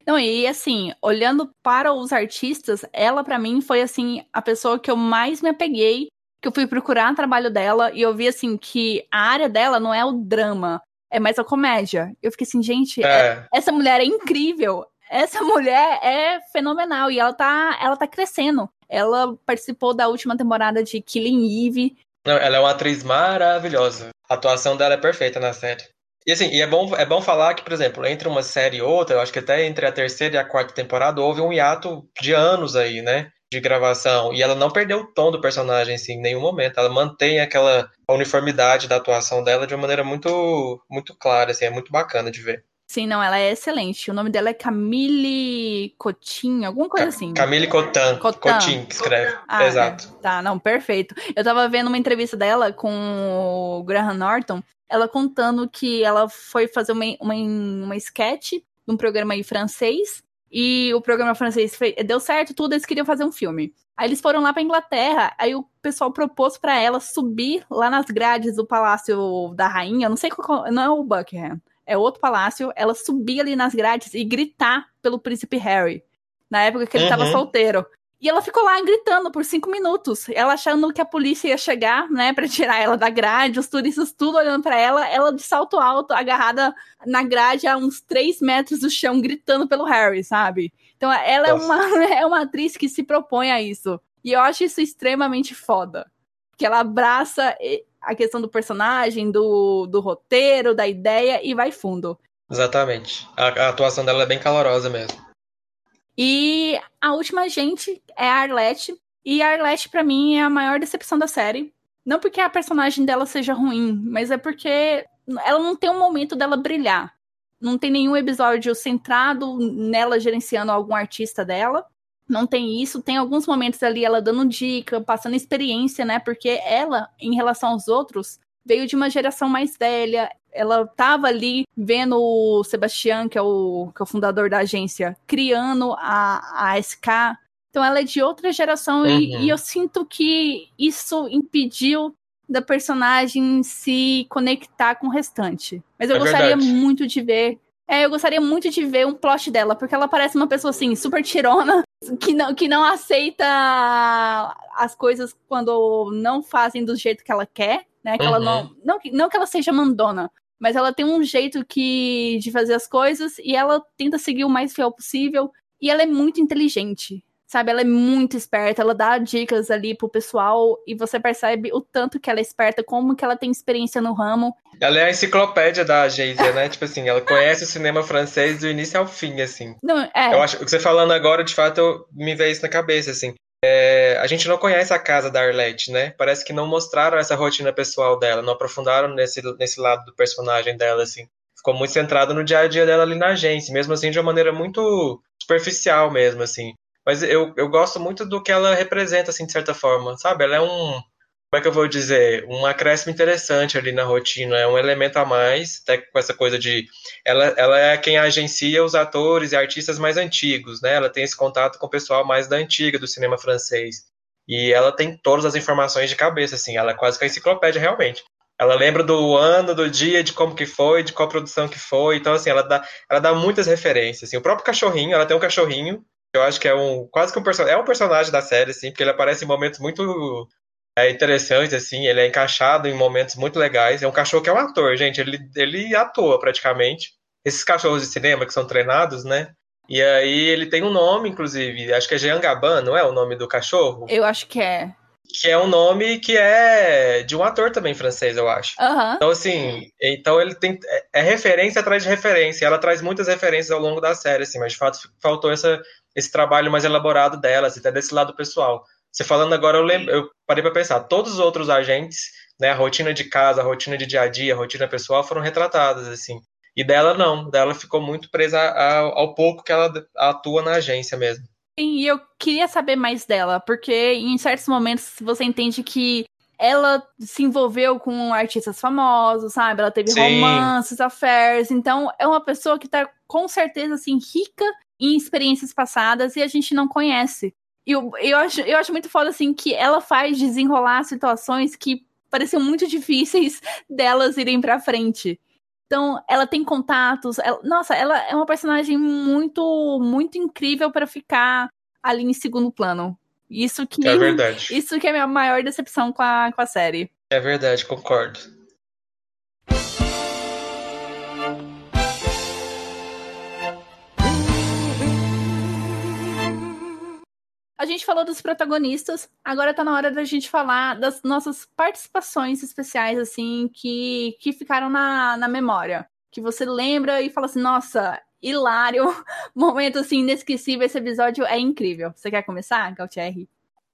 Não, e assim, olhando para os artistas, ela pra mim foi assim a pessoa que eu mais me apeguei, que eu fui procurar o trabalho dela e eu vi assim que a área dela não é o drama, é mais a comédia. Eu fiquei assim, gente,
É.
essa mulher é incrível. Essa mulher é fenomenal e ela tá, ela tá crescendo. Ela participou da última temporada de Killing Eve.
Não, ela é uma atriz maravilhosa. A atuação dela é perfeita na série. E assim, e é bom, é bom falar que, por exemplo, entre uma série e outra, eu acho que até entre a terceira e a quarta temporada houve um hiato de anos aí, né? De gravação. E ela não perdeu o tom do personagem, assim, em nenhum momento. Ela mantém aquela uniformidade da atuação dela de uma maneira muito, muito clara, assim, é muito bacana de ver.
Sim, não, ela é excelente. O nome dela é Camille Cotinho, alguma coisa assim.
Camille Cotin,
Cotin.
Cotin que escreve.
Ah,
Exato.
é. Tá, não, perfeito. Eu tava vendo uma entrevista dela com o Graham Norton, ela contando que ela foi fazer uma, uma, uma sketch de um programa aí francês, e o programa francês fez- deu certo, tudo, eles queriam fazer um filme. Aí eles foram lá pra Inglaterra, aí o pessoal propôs para ela subir lá nas grades do Palácio da Rainha, não sei qual, não é o Buckingham, é outro palácio, ela subir ali nas grades e gritar pelo príncipe Harry, na época que ele uhum. tava solteiro. E ela ficou lá gritando por cinco minutos, ela achando que a polícia ia chegar, né, para tirar ela da grade, os turistas tudo olhando para ela, ela de salto alto, agarrada na grade a uns três metros do chão, gritando pelo Harry, sabe? Então ela é uma, [LAUGHS] é uma atriz que se propõe a isso. E eu acho isso extremamente foda. Que ela abraça a questão do personagem, do, do roteiro, da ideia e vai fundo.
Exatamente. A, a atuação dela é bem calorosa mesmo.
E a última gente é a Arlette. E a Arlette, para mim, é a maior decepção da série. Não porque a personagem dela seja ruim, mas é porque ela não tem um momento dela brilhar não tem nenhum episódio centrado nela gerenciando algum artista dela. Não tem isso, tem alguns momentos ali ela dando dica, passando experiência, né? Porque ela, em relação aos outros, veio de uma geração mais velha. Ela tava ali vendo o Sebastião, que é o, que é o fundador da agência, criando a, a SK. Então ela é de outra geração uhum. e, e eu sinto que isso impediu da personagem se conectar com o restante. Mas eu é gostaria verdade. muito de ver. É, eu gostaria muito de ver um plot dela, porque ela parece uma pessoa assim, super tirona, que não, que não aceita as coisas quando não fazem do jeito que ela quer, né? Que uhum. ela não, não, não que ela seja mandona, mas ela tem um jeito que de fazer as coisas e ela tenta seguir o mais fiel possível. E ela é muito inteligente. Sabe, ela é muito esperta, ela dá dicas ali pro pessoal e você percebe o tanto que ela é esperta, como que ela tem experiência no ramo.
Ela é a enciclopédia da agência, né? tipo assim, ela conhece o cinema francês do início ao fim, assim.
Não, é.
Eu acho que você falando agora, de fato, me veio isso na cabeça, assim. É, a gente não conhece a casa da Arlette, né? Parece que não mostraram essa rotina pessoal dela, não aprofundaram nesse, nesse lado do personagem dela, assim. Ficou muito centrado no dia a dia dela ali na agência, mesmo assim de uma maneira muito superficial mesmo, assim. Mas eu, eu gosto muito do que ela representa, assim, de certa forma, sabe? Ela é um, como é que eu vou dizer, um acréscimo interessante ali na rotina, é um elemento a mais, até com essa coisa de, ela, ela é quem agencia os atores e artistas mais antigos, né, ela tem esse contato com o pessoal mais da antiga do cinema francês, e ela tem todas as informações de cabeça, assim, ela é quase que a enciclopédia realmente. Ela lembra do ano, do dia, de como que foi, de qual produção que foi, então assim, ela dá, ela dá muitas referências, assim, o próprio cachorrinho, ela tem um cachorrinho eu acho que é um quase que um personagem, é um personagem da série, assim, porque ele aparece em momentos muito é, interessantes, assim, ele é encaixado em momentos muito legais. É um cachorro que é um ator, gente, ele, ele atua praticamente. Esses cachorros de cinema que são treinados, né? E aí ele tem um nome, inclusive, acho que é Jean Gabin, não é o nome do cachorro?
Eu acho que é.
Que é um nome que é de um ator também francês, eu acho.
Uhum.
Então, assim, então ele tem. É, é referência atrás de referência. Ela traz muitas referências ao longo da série, assim, mas de fato faltou essa esse trabalho mais elaborado delas, até desse lado pessoal. Você falando agora, eu, lembro, eu parei para pensar, todos os outros agentes, né, a rotina de casa, a rotina de dia a dia, a rotina pessoal foram retratadas, assim. E dela não, dela ficou muito presa ao, ao pouco que ela atua na agência mesmo.
E eu queria saber mais dela, porque em certos momentos você entende que ela se envolveu com artistas famosos, sabe? Ela teve Sim. romances, affairs. Então, é uma pessoa que tá com certeza, assim, rica em experiências passadas e a gente não conhece. E eu, eu, acho, eu acho muito foda, assim, que ela faz desenrolar situações que pareciam muito difíceis [LAUGHS] delas irem pra frente. Então, ela tem contatos. Ela, nossa, ela é uma personagem muito, muito incrível para ficar ali em segundo plano. Isso que
é verdade.
Isso que é a minha maior decepção com a, com a série.
É verdade, concordo.
A gente falou dos protagonistas, agora tá na hora da gente falar das nossas participações especiais, assim, que, que ficaram na, na memória. Que você lembra e fala assim, nossa, hilário, [LAUGHS] momento assim, inesquecível, esse episódio é incrível. Você quer começar, Gautier?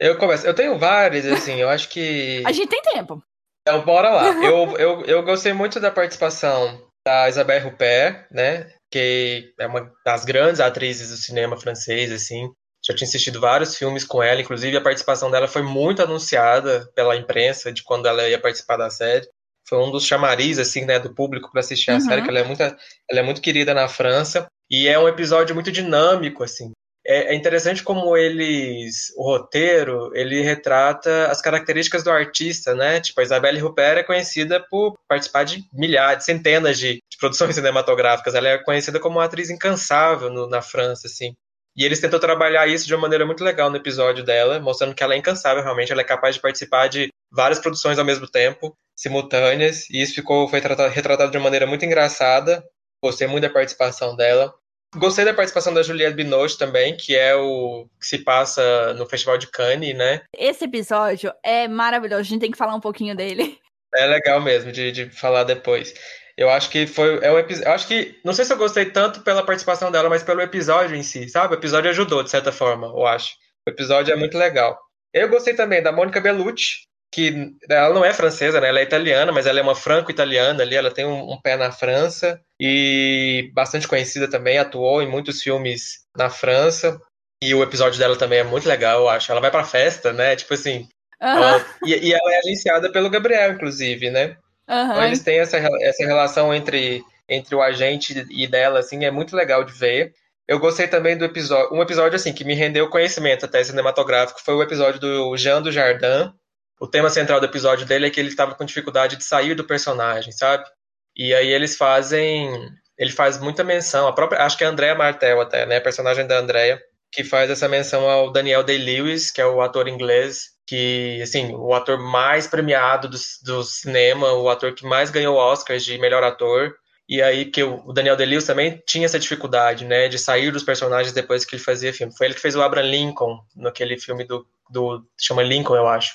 Eu começo. Eu tenho vários, assim, eu acho que.
A gente tem tempo.
Então, bora lá. [LAUGHS] eu, eu, eu gostei muito da participação da Isabelle Huppert, né? Que é uma das grandes atrizes do cinema francês, assim já tinha assistido vários filmes com ela, inclusive a participação dela foi muito anunciada pela imprensa de quando ela ia participar da série. Foi um dos chamariz assim, né, do público para assistir a uhum. série, que ela é muito ela é muito querida na França e é um episódio muito dinâmico assim. é, é interessante como eles, o roteiro, ele retrata as características do artista, né? Tipo, a Isabelle Huppert é conhecida por participar de milhares, centenas de, de produções [LAUGHS] cinematográficas. Ela é conhecida como uma atriz incansável no, na França, assim. E eles tentam trabalhar isso de uma maneira muito legal no episódio dela, mostrando que ela é incansável realmente, ela é capaz de participar de várias produções ao mesmo tempo, simultâneas, e isso ficou foi tratado, retratado de uma maneira muito engraçada. Gostei muito da participação dela. Gostei da participação da Juliette Binoche também, que é o que se passa no Festival de Cannes, né?
Esse episódio é maravilhoso, a gente tem que falar um pouquinho dele.
É legal mesmo de, de falar depois. Eu acho que foi. É um episódio. Acho que. Não sei se eu gostei tanto pela participação dela, mas pelo episódio em si, sabe? O episódio ajudou, de certa forma, eu acho. O episódio é muito legal. Eu gostei também da Mônica Bellucci, que ela não é francesa, né? Ela é italiana, mas ela é uma franco-italiana ali, ela tem um, um, pé na França e bastante conhecida também, atuou em muitos filmes na França. E o episódio dela também é muito legal, eu acho. Ela vai pra festa, né? Tipo assim. Uhum. Ela, e, e, ela é agenciada pelo Gabriel, inclusive, né? Uhum. Então eles têm essa, essa relação entre, entre o agente e dela, assim, é muito legal de ver. Eu gostei também do episódio. Um episódio, assim, que me rendeu conhecimento até cinematográfico foi o episódio do Jean do Jardim. O tema central do episódio dele é que ele estava com dificuldade de sair do personagem, sabe? E aí eles fazem. Ele faz muita menção, a própria. Acho que é a Andrea Martel até, né? A personagem da Andrea, que faz essa menção ao Daniel Day-Lewis, que é o ator inglês que, assim, o ator mais premiado do, do cinema, o ator que mais ganhou Oscars de melhor ator. E aí, que o Daniel Day-Lewis também tinha essa dificuldade, né, de sair dos personagens depois que ele fazia filme. Foi ele que fez o Abraham Lincoln, naquele filme do, do chama Lincoln, eu acho.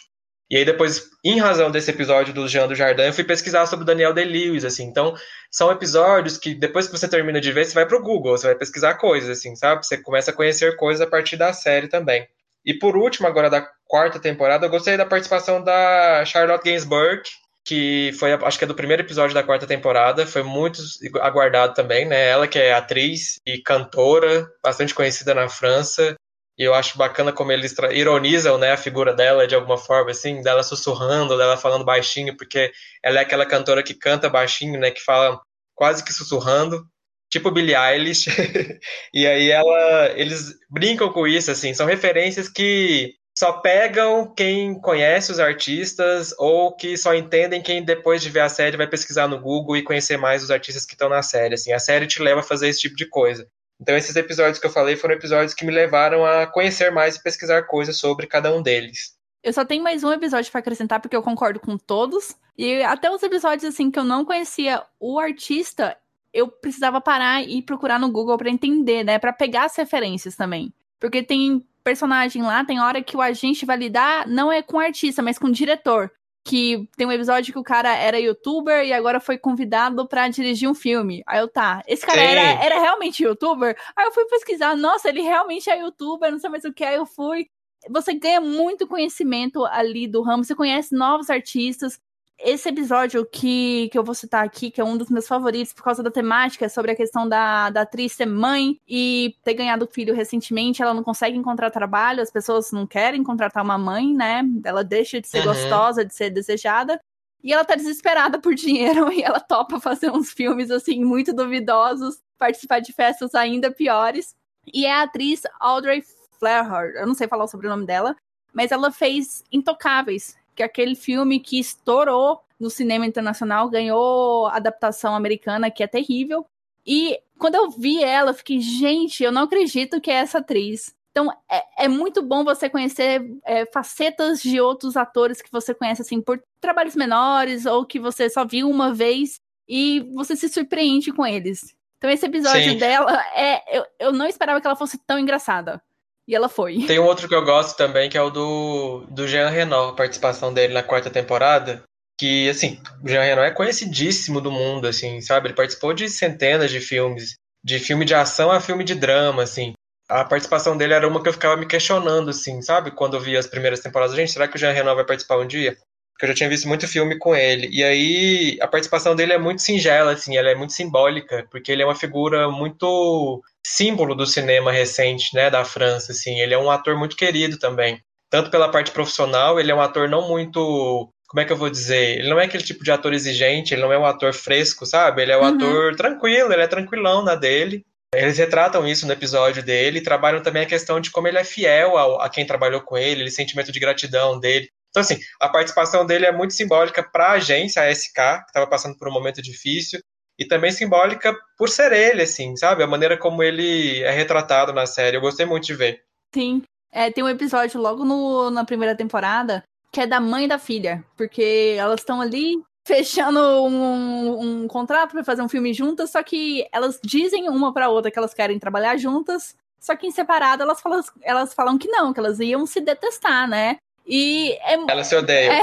E aí depois, em razão desse episódio do Jean do Jardim, eu fui pesquisar sobre o Daniel Day-Lewis, assim. Então, são episódios que depois que você termina de ver, você vai pro Google, você vai pesquisar coisas, assim, sabe? Você começa a conhecer coisas a partir da série também. E por último, agora da quarta temporada, eu gostei da participação da Charlotte Gainsbourg, que foi, acho que é do primeiro episódio da quarta temporada, foi muito aguardado também, né? Ela que é atriz e cantora, bastante conhecida na França, e eu acho bacana como eles ironizam, né, a figura dela de alguma forma, assim, dela sussurrando, dela falando baixinho, porque ela é aquela cantora que canta baixinho, né, que fala quase que sussurrando, tipo Billie Eilish. [LAUGHS] e aí ela, eles brincam com isso, assim, são referências que só pegam quem conhece os artistas ou que só entendem quem depois de ver a série vai pesquisar no Google e conhecer mais os artistas que estão na série, assim. A série te leva a fazer esse tipo de coisa. Então esses episódios que eu falei foram episódios que me levaram a conhecer mais e pesquisar coisas sobre cada um deles.
Eu só tenho mais um episódio para acrescentar porque eu concordo com todos. E até os episódios assim que eu não conhecia o artista, eu precisava parar e procurar no Google para entender, né? Para pegar as referências também. Porque tem personagem lá, tem hora que o agente vai lidar não é com o artista, mas com o diretor. Que tem um episódio que o cara era youtuber e agora foi convidado para dirigir um filme. Aí eu, tá, esse cara era, era realmente youtuber? Aí eu fui pesquisar, nossa, ele realmente é youtuber, não sei mais o que. Aí eu fui. Você ganha muito conhecimento ali do ramo, você conhece novos artistas, esse episódio que, que eu vou citar aqui, que é um dos meus favoritos por causa da temática, sobre a questão da, da atriz ser mãe e ter ganhado filho recentemente, ela não consegue encontrar trabalho, as pessoas não querem contratar uma mãe, né? Ela deixa de ser uhum. gostosa, de ser desejada. E ela tá desesperada por dinheiro [LAUGHS] e ela topa fazer uns filmes, assim, muito duvidosos, participar de festas ainda piores. E é a atriz Audrey Flair, eu não sei falar o sobrenome dela, mas ela fez Intocáveis, que aquele filme que estourou no cinema internacional ganhou adaptação americana, que é terrível. E quando eu vi ela, eu fiquei, gente, eu não acredito que é essa atriz. Então, é, é muito bom você conhecer é, facetas de outros atores que você conhece, assim, por trabalhos menores ou que você só viu uma vez e você se surpreende com eles. Então, esse episódio Sim. dela, é, eu, eu não esperava que ela fosse tão engraçada. E ela foi.
Tem um outro que eu gosto também, que é o do, do Jean Renault, a participação dele na quarta temporada. Que, assim, o Jean Renault é conhecidíssimo do mundo, assim, sabe? Ele participou de centenas de filmes, de filme de ação a filme de drama, assim. A participação dele era uma que eu ficava me questionando, assim, sabe? Quando eu vi as primeiras temporadas. Gente, será que o Jean Renault vai participar um dia? Porque eu já tinha visto muito filme com ele. E aí, a participação dele é muito singela, assim, ela é muito simbólica, porque ele é uma figura muito símbolo do cinema recente, né, da França, assim. Ele é um ator muito querido também. Tanto pela parte profissional, ele é um ator não muito como é que eu vou dizer? Ele não é aquele tipo de ator exigente, ele não é um ator fresco, sabe? Ele é um uhum. ator tranquilo, ele é tranquilão na dele. Eles retratam isso no episódio dele, trabalham também a questão de como ele é fiel ao, a quem trabalhou com ele, o sentimento de gratidão dele. Então, assim, a participação dele é muito simbólica para a agência, a SK, que estava passando por um momento difícil, e também simbólica por ser ele, assim, sabe? A maneira como ele é retratado na série. Eu gostei muito de ver.
Sim. É, tem um episódio logo no, na primeira temporada que é da mãe da filha, porque elas estão ali [LAUGHS] fechando um, um contrato para fazer um filme juntas, só que elas dizem uma para outra que elas querem trabalhar juntas, só que em separado elas falam, elas falam que não, que elas iam se detestar, né? E é,
Ela se odeia.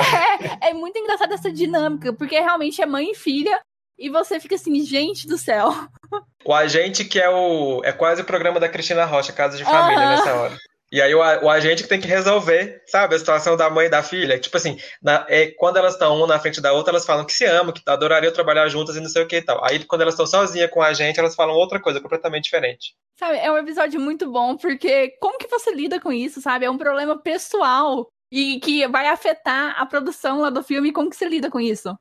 É, é muito engraçada essa dinâmica, porque realmente é mãe e filha, e você fica assim, gente do céu.
O agente que é o. É quase o programa da Cristina Rocha, Casa de Família, uhum. nessa hora. E aí o, o, agente que tem que resolver, sabe, a situação da mãe e da filha. Tipo assim, na, é, quando elas estão uma na frente da outra, elas falam que se amam, que adorariam trabalhar juntas e não sei o que e tal. Aí quando elas estão sozinhas com a gente, elas falam outra coisa completamente diferente.
Sabe, é um episódio muito bom, porque como que você lida com isso, sabe? É um problema pessoal e que vai afetar a produção lá do filme. Como que você lida com isso?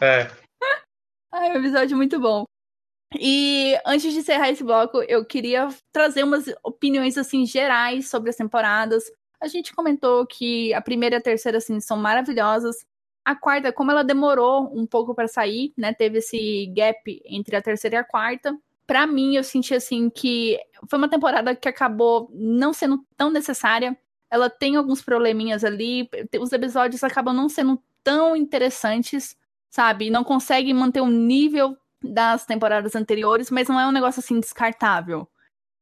É. [LAUGHS]
Ai, é um episódio muito bom. E antes de encerrar esse bloco, eu queria trazer umas opiniões assim gerais sobre as temporadas. A gente comentou que a primeira e a terceira assim são maravilhosas. A quarta, como ela demorou um pouco para sair, né, teve esse gap entre a terceira e a quarta. Para mim, eu senti assim que foi uma temporada que acabou não sendo tão necessária. Ela tem alguns probleminhas ali, os episódios acabam não sendo tão interessantes, sabe? Não consegue manter o nível das temporadas anteriores, mas não é um negócio assim descartável.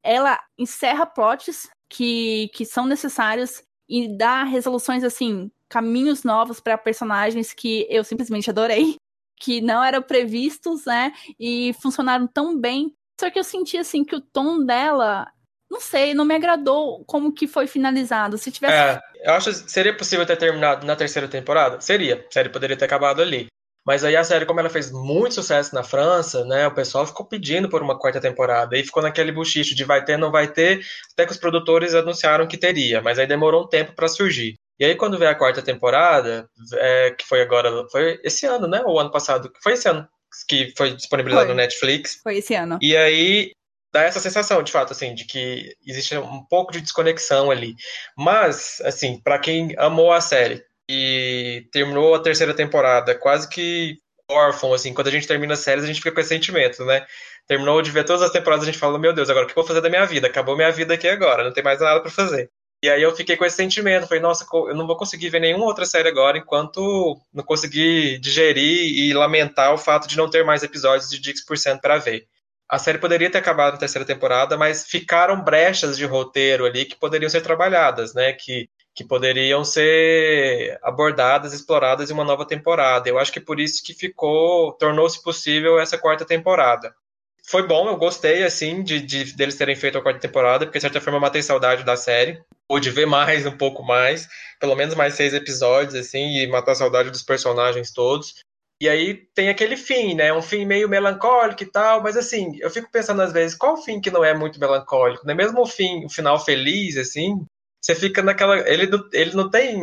Ela encerra plots que, que são necessários e dá resoluções assim, caminhos novos para personagens que eu simplesmente adorei, [LAUGHS] que não eram previstos, né? E funcionaram tão bem. Só que eu senti assim que o tom dela não sei, não me agradou como que foi finalizado. Se tivesse.
É, eu acho que seria possível ter terminado na terceira temporada? Seria. A série poderia ter acabado ali. Mas aí a série, como ela fez muito sucesso na França, né, o pessoal ficou pedindo por uma quarta temporada. E ficou naquele buchicho de vai ter, não vai ter, até que os produtores anunciaram que teria. Mas aí demorou um tempo para surgir. E aí quando veio a quarta temporada, é, que foi agora, foi esse ano, né, ou ano passado, foi esse ano que foi disponibilizado foi. no Netflix.
Foi esse ano.
E aí dá essa sensação, de fato, assim, de que existe um pouco de desconexão ali. Mas, assim, para quem amou a série, e terminou a terceira temporada quase que órfão, assim, quando a gente termina as séries, a gente fica com esse sentimento, né? Terminou de ver todas as temporadas, a gente fala, meu Deus, agora o que eu vou fazer da minha vida? Acabou minha vida aqui agora, não tem mais nada para fazer. E aí eu fiquei com esse sentimento, falei, nossa, eu não vou conseguir ver nenhuma outra série agora enquanto não conseguir digerir e lamentar o fato de não ter mais episódios de Dix% para ver. A série poderia ter acabado na terceira temporada, mas ficaram brechas de roteiro ali que poderiam ser trabalhadas, né? Que que poderiam ser abordadas, exploradas em uma nova temporada. Eu acho que por isso que ficou, tornou-se possível essa quarta temporada. Foi bom, eu gostei, assim, de, de, deles terem feito a quarta temporada, porque de certa forma eu matei saudade da série. Ou de ver mais, um pouco mais, pelo menos mais seis episódios, assim, e matar saudade dos personagens todos. E aí tem aquele fim, né? Um fim meio melancólico e tal, mas assim, eu fico pensando às vezes, qual fim que não é muito melancólico? Né? Mesmo o fim, o final feliz, assim, você fica naquela. Ele, ele não tem.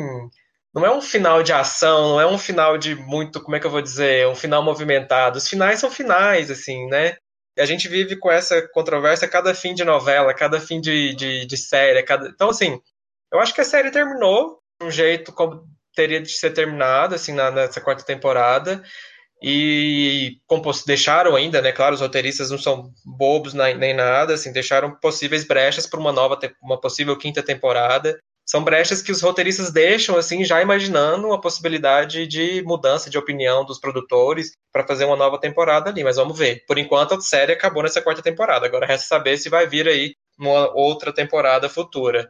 Não é um final de ação, não é um final de muito, como é que eu vou dizer, um final movimentado. Os finais são finais, assim, né? E a gente vive com essa controvérsia cada fim de novela, cada fim de, de, de série. Cada... Então, assim, eu acho que a série terminou de um jeito como teria de ser terminada, assim, na, nessa quarta temporada e deixaram ainda, né? Claro, os roteiristas não são bobos nem nada, assim, deixaram possíveis brechas para uma nova, uma possível quinta temporada. São brechas que os roteiristas deixam, assim, já imaginando a possibilidade de mudança de opinião dos produtores para fazer uma nova temporada ali. Mas vamos ver. Por enquanto, a série acabou nessa quarta temporada. Agora resta saber se vai vir aí uma outra temporada futura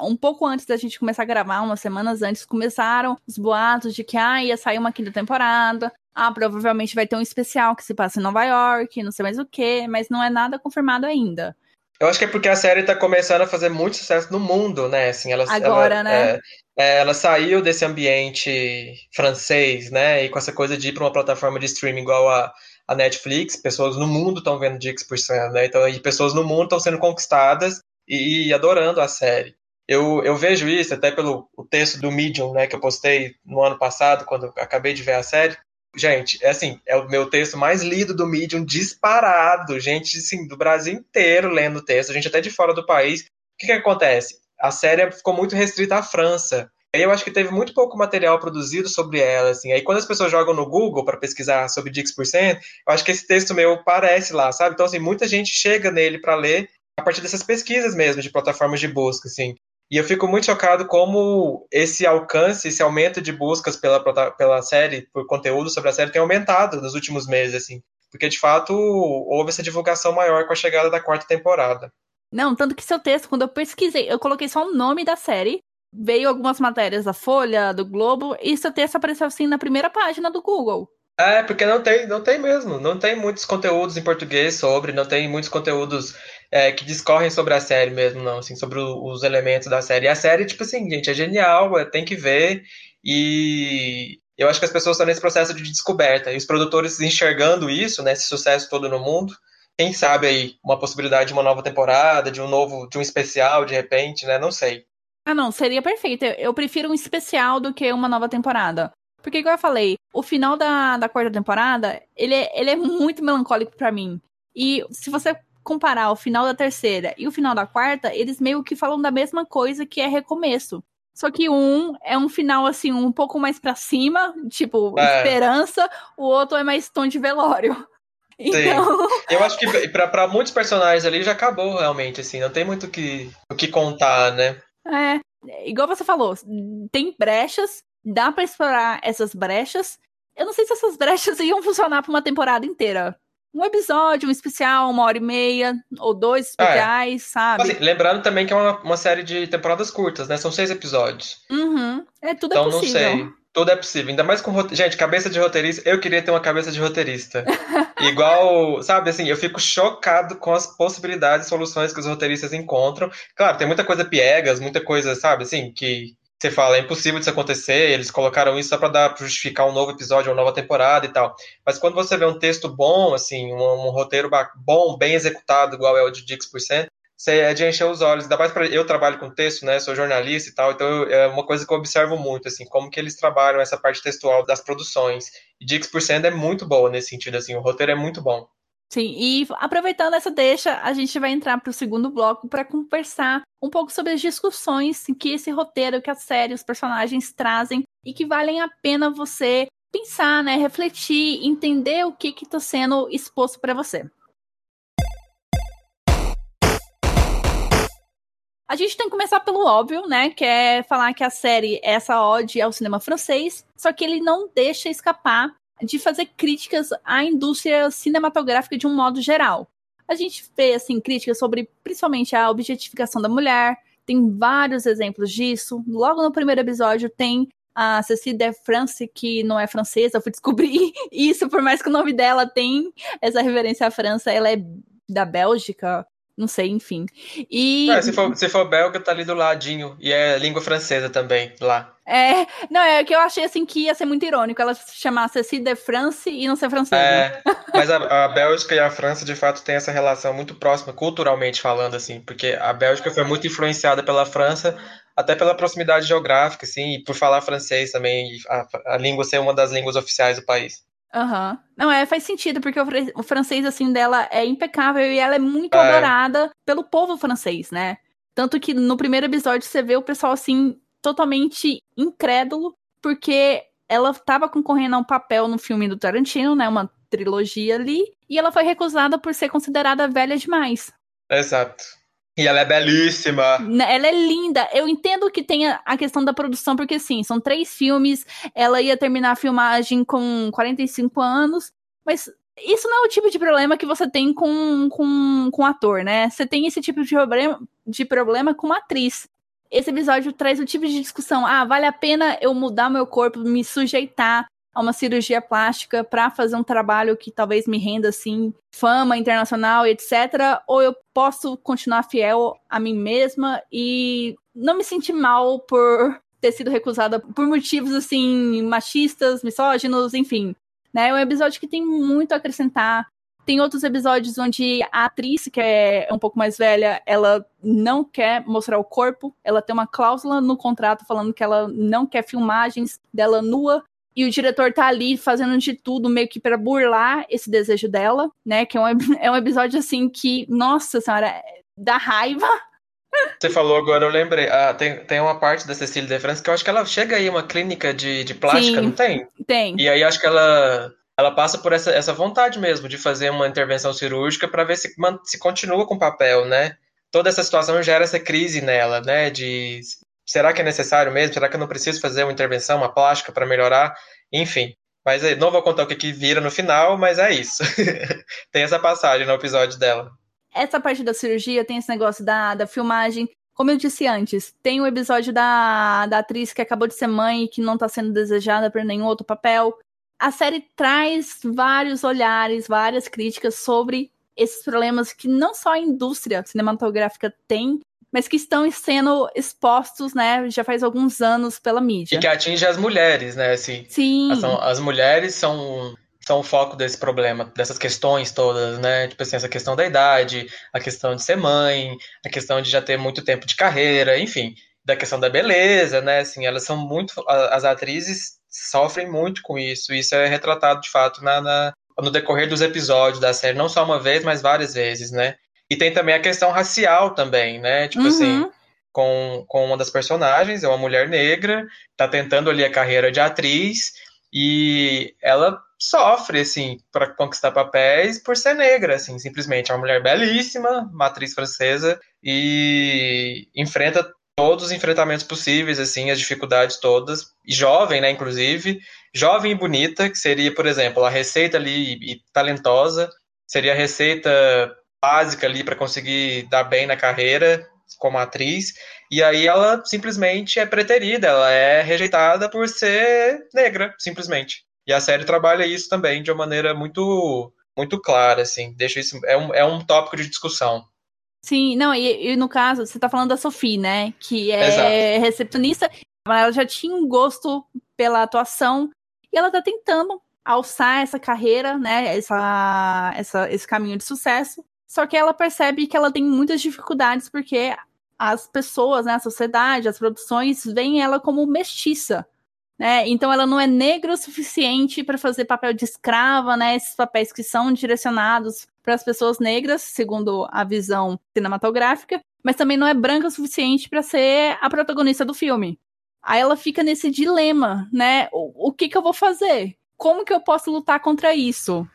um pouco antes da gente começar a gravar, umas semanas antes, começaram os boatos de que ah, ia sair uma quinta temporada, ah, provavelmente vai ter um especial que se passa em Nova York, não sei mais o que, mas não é nada confirmado ainda.
Eu acho que é porque a série tá começando a fazer muito sucesso no mundo, né? Assim, ela,
Agora,
ela,
né?
É, é, ela saiu desse ambiente francês, né? E com essa coisa de ir para uma plataforma de streaming igual a, a Netflix, pessoas no mundo estão vendo Dix%, né? Então, e pessoas no mundo estão sendo conquistadas e, e, adorando a série. Eu, eu vejo isso até pelo o texto do Medium, né? Que eu postei no ano passado, quando acabei de ver a série Gente, é assim, é o meu texto mais lido do Medium disparado. Gente, assim, do Brasil inteiro lendo o texto, gente até de fora do país. O que, que acontece? A série ficou muito restrita à França. Aí eu acho que teve muito pouco material produzido sobre ela, assim. Aí quando as pessoas jogam no Google para pesquisar sobre Dix%, eu acho que esse texto meu aparece lá, sabe? Então, assim, muita gente chega nele para ler a partir dessas pesquisas mesmo, de plataformas de busca, assim. E eu fico muito chocado como esse alcance, esse aumento de buscas pela, pela série, por conteúdo sobre a série, tem aumentado nos últimos meses, assim. Porque, de fato, houve essa divulgação maior com a chegada da quarta temporada.
Não, tanto que seu texto, quando eu pesquisei, eu coloquei só o nome da série, veio algumas matérias da Folha, do Globo, e seu texto apareceu assim na primeira página do Google.
É, porque não tem, não tem mesmo. Não tem muitos conteúdos em português sobre, não tem muitos conteúdos é, que discorrem sobre a série mesmo, não, assim, sobre o, os elementos da série. E a série, tipo assim, gente, é genial, é, tem que ver. E eu acho que as pessoas estão nesse processo de descoberta. E os produtores enxergando isso, né, esse sucesso todo no mundo, quem sabe aí uma possibilidade de uma nova temporada, de um novo, de um especial, de repente, né? Não sei.
Ah, não, seria perfeito. Eu prefiro um especial do que uma nova temporada. Porque, igual eu falei, o final da, da quarta temporada, ele é, ele é muito melancólico para mim. E se você comparar o final da terceira e o final da quarta, eles meio que falam da mesma coisa que é recomeço. Só que um é um final, assim, um pouco mais para cima, tipo, é. esperança, o outro é mais tom de velório. [LAUGHS]
Então... Sim. [LAUGHS] Eu acho que para muitos personagens ali já acabou realmente, assim, não tem muito que, o que contar, né?
É, igual você falou, tem brechas, dá para explorar essas brechas. Eu não sei se essas brechas [LAUGHS] iam funcionar para uma temporada inteira. Um episódio, um especial, uma hora e meia, ou dois especiais, é. sabe?
Assim, lembrando também que é uma, uma série de temporadas curtas, né? São seis episódios.
Uhum. É, tudo é então, é possível.
Então, não sei. Tudo é possível. Ainda mais com. Gente, cabeça de roteirista. Eu queria ter uma cabeça de roteirista. [LAUGHS] Igual, sabe, assim, eu fico chocado com as possibilidades e soluções que os roteiristas encontram. Claro, tem muita coisa piegas, muita coisa, sabe, assim, que você fala, é impossível disso acontecer, eles colocaram isso só para dar pra justificar um novo episódio, uma nova temporada e tal. Mas quando você vê um texto bom, assim, um, um roteiro bom, bem executado, igual é o de Dix%, você é de encher os olhos. Ainda mais para eu trabalho com texto, né? Sou jornalista e tal, então eu, é uma coisa que eu observo muito, assim, como que eles trabalham essa parte textual das produções. E Dix% é muito boa nesse sentido, assim, o roteiro é muito bom.
Sim, e aproveitando essa deixa, a gente vai entrar para o segundo bloco para conversar um pouco sobre as discussões que esse roteiro, que a série, os personagens trazem e que valem a pena você pensar, né, refletir, entender o que está sendo exposto para você. A gente tem que começar pelo óbvio, né? Que é falar que a série é essa ode ao cinema francês, só que ele não deixa escapar de fazer críticas à indústria cinematográfica de um modo geral. A gente vê assim críticas sobre principalmente a objetificação da mulher, tem vários exemplos disso. Logo no primeiro episódio tem a Cécile de France, que não é francesa, eu fui descobrir [LAUGHS] isso, por mais que o nome dela tem essa referência à França, ela é da Bélgica, não sei, enfim. E.
É, se, for, se for belga, tá ali do ladinho. E é língua francesa também, lá.
É, não, é que eu achei assim que ia ser muito irônico ela se chamasse Ceci de France e não ser francesa.
É, mas a, a, Bélgica e a França, de fato, têm essa relação muito próxima, culturalmente falando, assim, porque a Bélgica foi muito influenciada pela França, até pela proximidade geográfica, assim, e por falar francês também, a, a língua ser uma das línguas oficiais do país.
Aham. Uhum. Não, é, faz sentido, porque o, o, francês, assim, dela é impecável e ela é muito é. adorada pelo povo francês, né? Tanto que no primeiro episódio você vê o pessoal, assim, totalmente incrédulo, porque ela estava concorrendo a um papel no filme do Tarantino, né? Uma trilogia ali, e ela foi recusada por ser considerada velha demais.
Exato. E ela é belíssima.
Né, ela é linda. Eu entendo que tenha a questão da produção, porque sim, são três filmes. Ela ia terminar a filmagem com 45 anos. Mas isso não é o tipo de problema que você tem com, com, com ator, né? Você tem esse tipo de problema, de problema com uma atriz. Esse episódio traz o tipo de discussão. Ah, vale a pena eu mudar meu corpo, me sujeitar a uma cirurgia plástica para fazer um trabalho que talvez me renda assim fama internacional, etc. Ou eu posso continuar fiel a mim mesma e não me sentir mal por ter sido recusada por motivos assim machistas, misóginos, enfim. Né? É um episódio que tem muito a acrescentar. Tem outros episódios onde a atriz, que é um pouco mais velha, ela não quer mostrar o corpo. Ela tem uma cláusula no contrato falando que ela não quer filmagens dela nua E o diretor tá ali fazendo de tudo meio que para burlar esse desejo dela, né? Que é um, [LAUGHS] é um episódio assim que, nossa senhora, dá raiva. [LAUGHS]
Você falou agora, eu lembrei. Ah, tem, tem uma parte da Cecília de France que eu acho que ela chega aí uma clínica de, de plástica,
Sim,
não tem?
Tem.
E aí acho que ela, ela passa por essa, essa vontade mesmo de fazer uma intervenção cirúrgica para ver se, se continua com o papel, né? Toda essa situação gera essa crise nela, né? De será que é necessário mesmo? Será que eu não preciso fazer uma intervenção, uma plástica para melhorar? Enfim. Mas aí, não vou contar o que, que vira no final, mas é isso. [LAUGHS] tem essa passagem no episódio dela.
Essa parte da cirurgia tem esse negócio da, da filmagem. Como eu disse antes, tem o episódio da, da atriz que acabou de ser mãe e que não está sendo desejada por nenhum outro papel. A série traz vários olhares, várias críticas sobre esses problemas que não só a indústria cinematográfica tem, mas que estão sendo expostos, né, já faz alguns anos pela mídia.
E que atinge as mulheres, né, assim.
Sim.
As, as mulheres são são o foco desse problema, dessas questões todas, né? Tipo assim, essa questão da idade, a questão de ser mãe, a questão de já ter muito tempo de carreira, enfim, da questão da beleza, né? Assim, elas são muito. As atrizes sofrem muito com isso. Isso é retratado de fato na, na no decorrer dos episódios da série, não só uma vez, mas várias vezes, né? E tem também a questão racial também, né? Tipo assim, uhum. assim, com, com uma das personagens, é uma mulher negra, tá tentando ali a carreira de atriz, e ela sofre, assim, para conquistar papéis por ser negra, assim, simplesmente. É uma mulher belíssima, matriz francesa, e enfrenta todos os enfrentamentos possíveis, assim, as dificuldades todas, e jovem, né, inclusive, jovem e bonita, que seria, por exemplo, a receita ali, e talentosa, seria a receita básica ali para conseguir dar bem na carreira como atriz, e aí ela simplesmente é preterida, ela é rejeitada por ser negra, simplesmente. E a série trabalha isso também de uma maneira muito muito clara, assim. Deixa isso é um, é um tópico de discussão.
Sim, não, e, e no caso, você tá falando da Sophie, né? Que é Exato. recepcionista, ela já tinha um gosto pela atuação e ela tá tentando alçar essa carreira, né? Essa, essa, esse caminho de sucesso. Só que ela percebe que ela tem muitas dificuldades porque as pessoas, né, a sociedade, as produções veem ela como mestiça né? Então ela não é negra o suficiente para fazer papel de escrava, né? Esses papéis que são direcionados para as pessoas negras, segundo a visão cinematográfica, mas também não é branca o suficiente para ser a protagonista do filme. Aí ela fica nesse dilema, né? O, o, que que eu vou fazer? Como que eu posso lutar contra isso?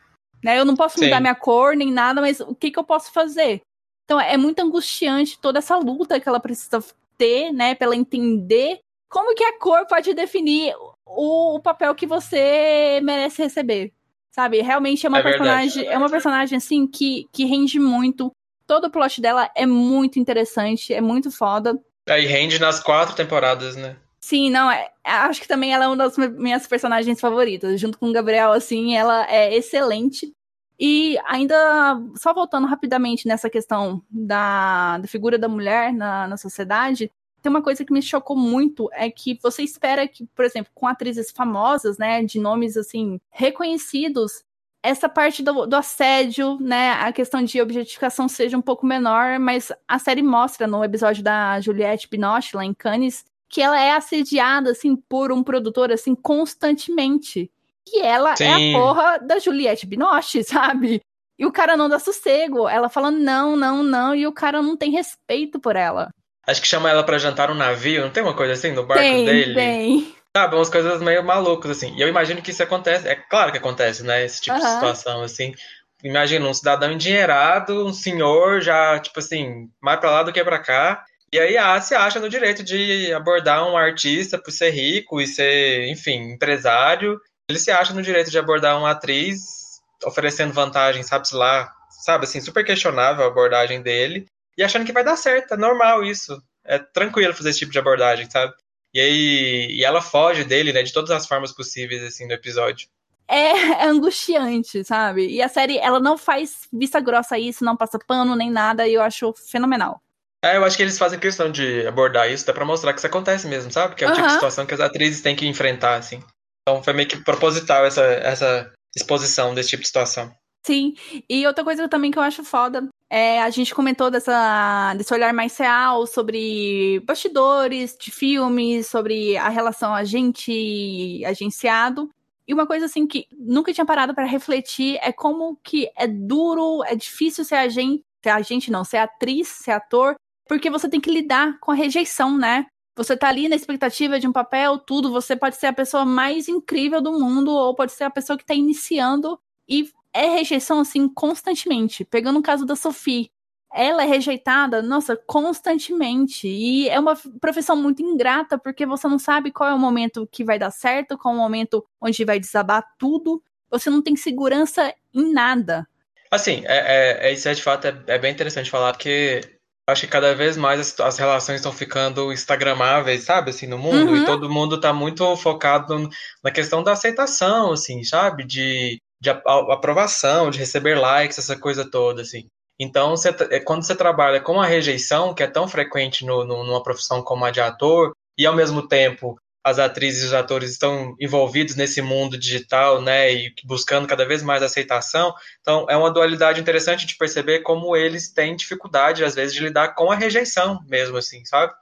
Né? Eu não posso Sim. mudar minha cor nem nada, mas o que que eu posso fazer? Então é muito angustiante toda essa luta que ela precisa ter, né, para ela entender como que a cor pode definir o, o papel que você merece receber? Sabe? Realmente é uma é personagem, verdade. é uma personagem assim que, que rende muito. Todo o plot dela é muito interessante, é muito foda.
E rende nas quatro temporadas, né?
Sim, não, é, acho que também ela é uma das minhas personagens favoritas. Junto com o Gabriel, assim, ela é excelente. E ainda, só voltando rapidamente nessa questão da, da figura da mulher na, na sociedade, tem uma coisa que me chocou muito é que você espera que, por exemplo, com atrizes famosas, né, de nomes assim reconhecidos, essa parte do, do, assédio, né, a questão de objetificação seja um pouco menor, mas a série mostra no episódio da Juliette Binoche lá em Cannes que ela é assediada assim por um produtor assim constantemente. E ela Sim. é a porra da Juliette Binoche, [LAUGHS] sabe? E o cara não dá sossego. Ela fala não, não, não, e o cara não tem respeito por ela.
Acho que chama ela para jantar no navio, não tem uma coisa assim no barco
tem,
dele?
Tem.
Sabe, umas coisas meio malucas, assim. E eu imagino que isso acontece. É claro que acontece, né? Esse tipo uhum. de situação, assim. Imagina um cidadão endinheirado, um senhor já, tipo assim, mais pra lá do que pra cá. E aí a se acha no direito de abordar um artista por ser rico e ser, enfim, empresário. Ele se acha no direito de abordar uma atriz oferecendo vantagem, sabe-se lá, sabe, assim, super questionável a abordagem dele e achando que vai dar certo. É normal isso. É tranquilo fazer esse tipo de abordagem, sabe? E aí e ela foge dele, né, de todas as formas possíveis assim no episódio.
É, é angustiante, sabe? E a série, ela não faz vista grossa a isso, não passa pano nem nada, e eu acho fenomenal.
É, eu acho que eles fazem questão de abordar isso, até pra mostrar que isso acontece mesmo, sabe? Que é o uhum. tipo de situação que as atrizes têm que enfrentar, assim. Então foi meio que proposital essa, essa exposição desse tipo de situação.
Sim, e outra coisa também que eu acho foda É, a gente comentou dessa, desse olhar mais real sobre bastidores de filmes, sobre a relação agente agenciado. E uma coisa assim que nunca tinha parado para refletir é como que é duro, é difícil ser agente, ser agente não, ser atriz, ser ator, porque você tem que lidar com a rejeição, né? Você tá ali na expectativa de um papel, tudo, você pode ser a pessoa mais incrível do mundo ou pode ser a pessoa que tá iniciando e é rejeição, assim, constantemente. Pegando o caso da Sophie, ela é rejeitada, nossa, constantemente. E é uma profissão muito ingrata, porque você não sabe qual é o momento que vai dar certo, qual é o momento onde vai desabar tudo. Você não tem segurança em nada.
Assim, é, é, é isso é de fato é, é, bem interessante falar, porque acho que cada vez mais as, as relações estão ficando instagramáveis, sabe, assim, no mundo, uhum. e todo mundo está muito focado na questão da aceitação, assim, sabe, de de aprovação, de receber likes, essa coisa toda, assim. Então, você, é, quando você trabalha com a rejeição, que é tão frequente no, no, numa profissão como a de ator, e ao mesmo tempo as atrizes e os atores estão envolvidos nesse mundo digital, né, e buscando cada vez mais aceitação. Então, é uma dualidade interessante de perceber como eles têm dificuldade, às vezes, de lidar com a rejeição mesmo, assim, sabe?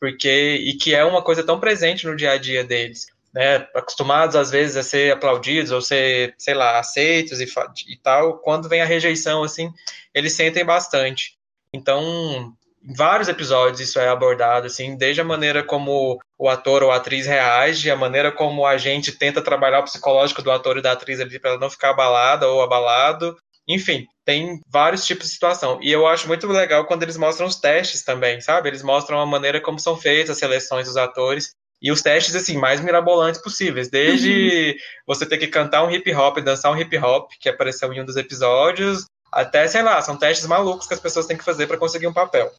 Porque, e que é uma coisa tão presente no dia a dia deles né, acostumados às vezes a ser aplaudidos ou ser, sei lá, aceitos e, e tal, quando vem a rejeição, assim, eles sentem bastante. Então, em vários episódios isso é abordado, assim, desde a maneira como o ator ou a atriz reage, a maneira como a gente tenta trabalhar o psicológico do ator e da atriz ali para não ficar abalada ou abalado. Enfim, tem vários tipos de situação. E eu acho muito legal quando eles mostram os testes também, sabe? Eles mostram a maneira como são feitas as seleções dos atores. E os testes, assim, mais mirabolantes possíveis. Desde uhum. você ter que cantar um hip hop, dançar um hip hop, que apareceu em um dos episódios, até, sei lá, são testes malucos que as pessoas têm que fazer para conseguir um papel.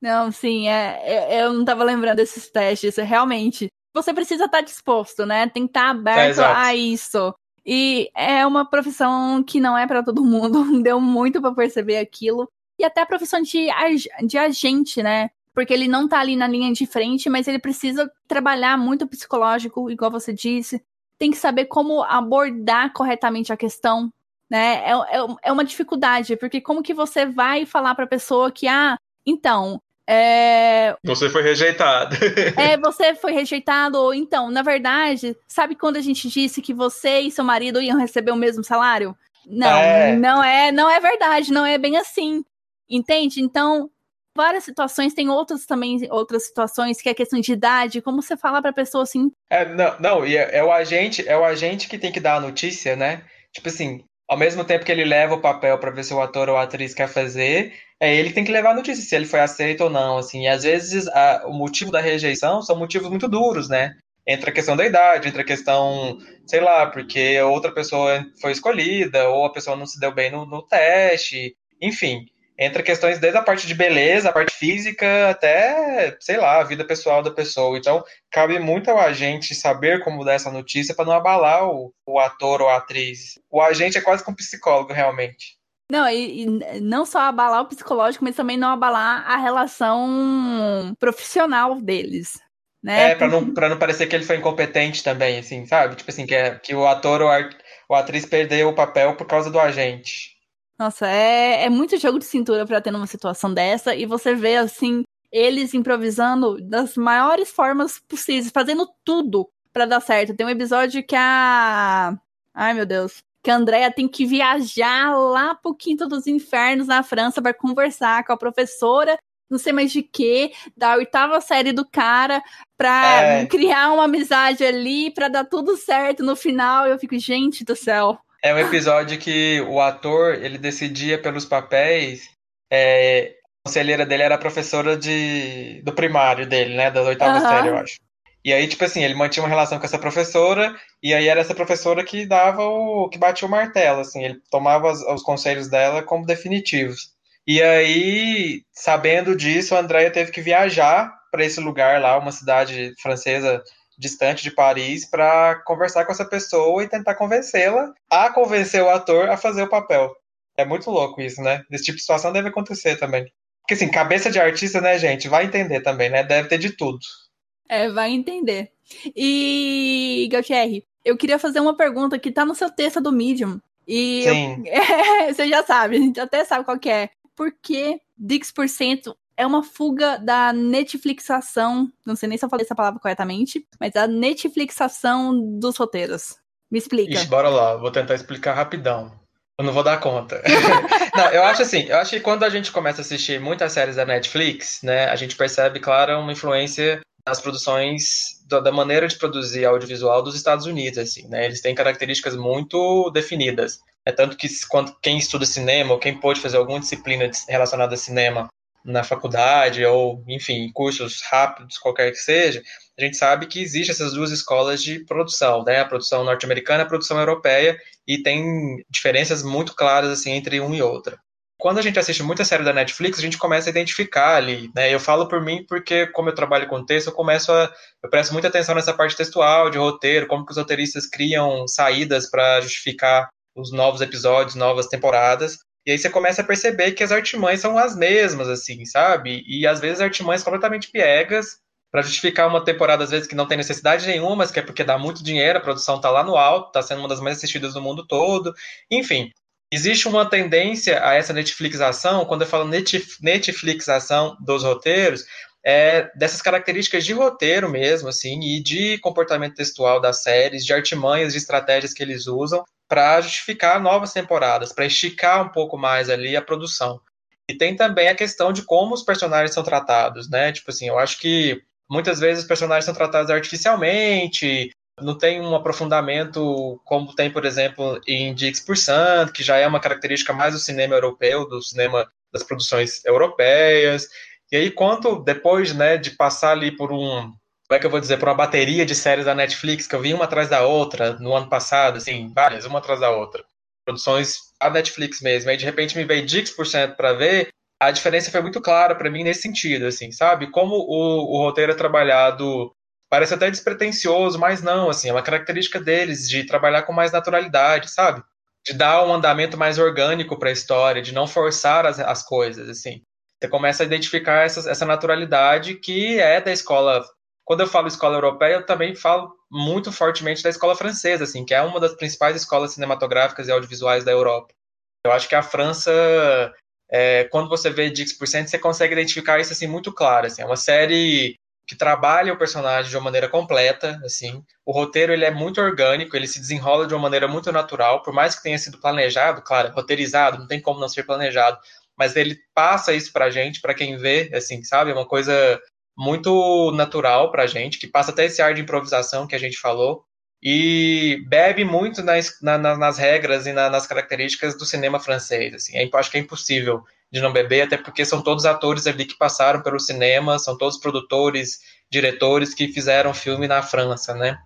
Não, sim, é, eu não tava lembrando desses testes, é, realmente. Você precisa estar tá disposto, né? Tem que estar tá aberto é, a isso. E é uma profissão que não é para todo mundo, [LAUGHS] deu muito para perceber aquilo. E até a profissão de, de agente, né? Porque ele não tá ali na linha de frente, mas ele precisa trabalhar muito psicológico, igual você disse. Tem que saber como abordar corretamente a questão, né? É, é, é uma dificuldade, porque como que você vai falar pra pessoa que, ah, então, é...
Você foi rejeitado. [LAUGHS]
é, você foi rejeitado, ou então, na verdade, sabe quando a gente disse que você e seu marido iam receber o mesmo salário? Não, é. não é, não é verdade, não é bem assim. Entende? Então, várias situações, tem outras também, outras situações que é questão de idade, como você fala pra pessoa assim.
É, não, não e é, é, o agente, é o agente que tem que dar a notícia, né? Tipo assim, ao mesmo tempo que ele leva o papel para ver se o ator ou a atriz quer fazer, é ele que tem que levar a notícia, se ele foi aceito ou não, assim. E às vezes a, o motivo da rejeição são motivos muito duros, né? Entra a questão da idade, entra a questão, sei lá, porque outra pessoa foi escolhida, ou a pessoa não se deu bem no, no teste, enfim entra questões desde a parte de beleza, a parte física, até, sei lá, a vida pessoal da pessoa. Então, cabe muito ao agente saber como dar essa notícia para não abalar o, o, ator ou a atriz. O agente é quase como um psicólogo, realmente.
Não, e, e, não só abalar o psicológico, mas também não abalar a relação profissional deles. Né?
É, pra não, pra não parecer que ele foi incompetente também, assim, sabe? Tipo assim, que, é, que o ator ou a, ou a atriz perdeu o papel por causa do agente.
Nossa, é, é muito jogo de cintura para ter numa situação dessa. E você vê, assim, eles improvisando das maiores formas possíveis, fazendo tudo para dar certo. Tem um episódio que a. Ai, meu Deus. Que a Andrea tem que viajar lá pro Quinto dos Infernos, na França, para conversar com a professora, não sei mais de que, da oitava série do cara, pra é. criar uma amizade ali, pra dar tudo certo no final. Eu fico, gente do céu.
É um episódio que o ator, ele decidia pelos papéis. É, a conselheira dele era a professora de, do primário dele, né? Da oitava uhum. série, eu acho. E aí, tipo assim, ele mantinha uma relação com essa professora, e aí era essa professora que dava o. que batia o martelo, assim, ele tomava os, os conselhos dela como definitivos. E aí, sabendo disso, a Andrea teve que viajar para esse lugar lá, uma cidade francesa distante de Paris para conversar com essa pessoa e tentar convencê-la a convencer o ator a fazer o papel. É muito louco isso, né? Esse tipo de situação deve acontecer também. Porque assim, cabeça de artista, né, gente, vai entender também, né? Deve ter de tudo.
É, vai entender. E, Gautier, eu queria fazer uma pergunta que tá no seu texto do Medium. E
Sim.
Eu... [LAUGHS] É, você já sabe, a gente até sabe qual que é. por que Dix% é uma fuga da Netflixação, não sei nem se eu falei essa palavra corretamente, mas a Netflixação dos roteiros. Me explica.
Ixi, bora lá, vou tentar explicar rapidão. Eu não vou dar conta. [LAUGHS] não, eu acho assim, eu acho que quando a gente começa a assistir muitas séries da Netflix, né, a gente percebe, claro, uma influência nas produções da maneira de produzir audiovisual dos Estados Unidos, assim, né? Eles têm características muito definidas. É tanto que quando quem estuda cinema ou quem pode fazer alguma disciplina relacionada a cinema na faculdade ou, enfim, cursos rápidos, qualquer que seja, a gente sabe que existem essas duas escolas de produção, né? A produção norte-americana e a produção europeia, e tem diferenças muito claras assim entre um e outra. Quando a gente assiste muita série da Netflix, a gente começa a identificar ali, né? Eu falo por mim porque, como eu trabalho com texto, eu começo a. Eu presto muita atenção nessa parte textual, de roteiro, como que os roteiristas criam saídas para justificar os novos episódios, novas temporadas. E aí você começa a perceber que as artimanhas são as mesmas, assim, sabe? E às vezes artimanhas completamente piegas para justificar uma temporada, às vezes, que não tem necessidade nenhuma, mas que é porque dá muito dinheiro, a produção tá lá no alto, tá sendo uma das mais assistidas do mundo todo. Enfim, existe uma tendência a essa Netflixação, quando eu falo Netflixação dos roteiros, é dessas características de roteiro mesmo, assim, e de comportamento textual das séries, de artimanhas, de estratégias que eles usam para justificar novas temporadas, para esticar um pouco mais ali a produção. E tem também a questão de como os personagens são tratados, né? Tipo assim, eu acho que muitas vezes os personagens são tratados artificialmente, não tem um aprofundamento como tem, por exemplo, em Dix que já é uma característica mais do cinema europeu, do cinema das produções europeias. E aí, quanto depois né, de passar ali por um, como é que eu vou dizer, por uma bateria de séries da Netflix, que eu vi uma atrás da outra no ano passado, assim, várias, uma atrás da outra. Produções da Netflix mesmo. Aí de repente me veio Dix% para ver, a diferença foi muito clara para mim nesse sentido, assim, sabe? Como o, o roteiro é trabalhado parece até despretensioso, mas não, assim, é uma característica deles de trabalhar com mais naturalidade, sabe? De dar um andamento mais orgânico para a história, de não forçar as, as coisas, assim. Você começa a identificar essa, essa naturalidade que é da escola quando eu falo escola europeia, eu também falo muito fortemente da escola francesa, assim, que é uma das principais escolas cinematográficas e audiovisuais da Europa. Eu acho que a França, é, quando você vê Dix%, você consegue identificar isso assim muito claro. Assim, é uma série que trabalha o personagem de uma maneira completa, assim. O roteiro ele é muito orgânico, ele se desenrola de uma maneira muito natural, por mais que tenha sido planejado, claro, roteirizado, não tem como não ser planejado, mas ele passa isso pra gente, para quem vê, assim, sabe? É uma coisa muito natural pra gente, que passa até esse ar de improvisação que a gente falou, e bebe muito nas, na, nas regras e na, nas características do cinema francês. Assim. É, acho que é impossível de não beber, até porque são todos atores ali que passaram pelo cinema, são todos produtores, diretores que fizeram filme na França, né?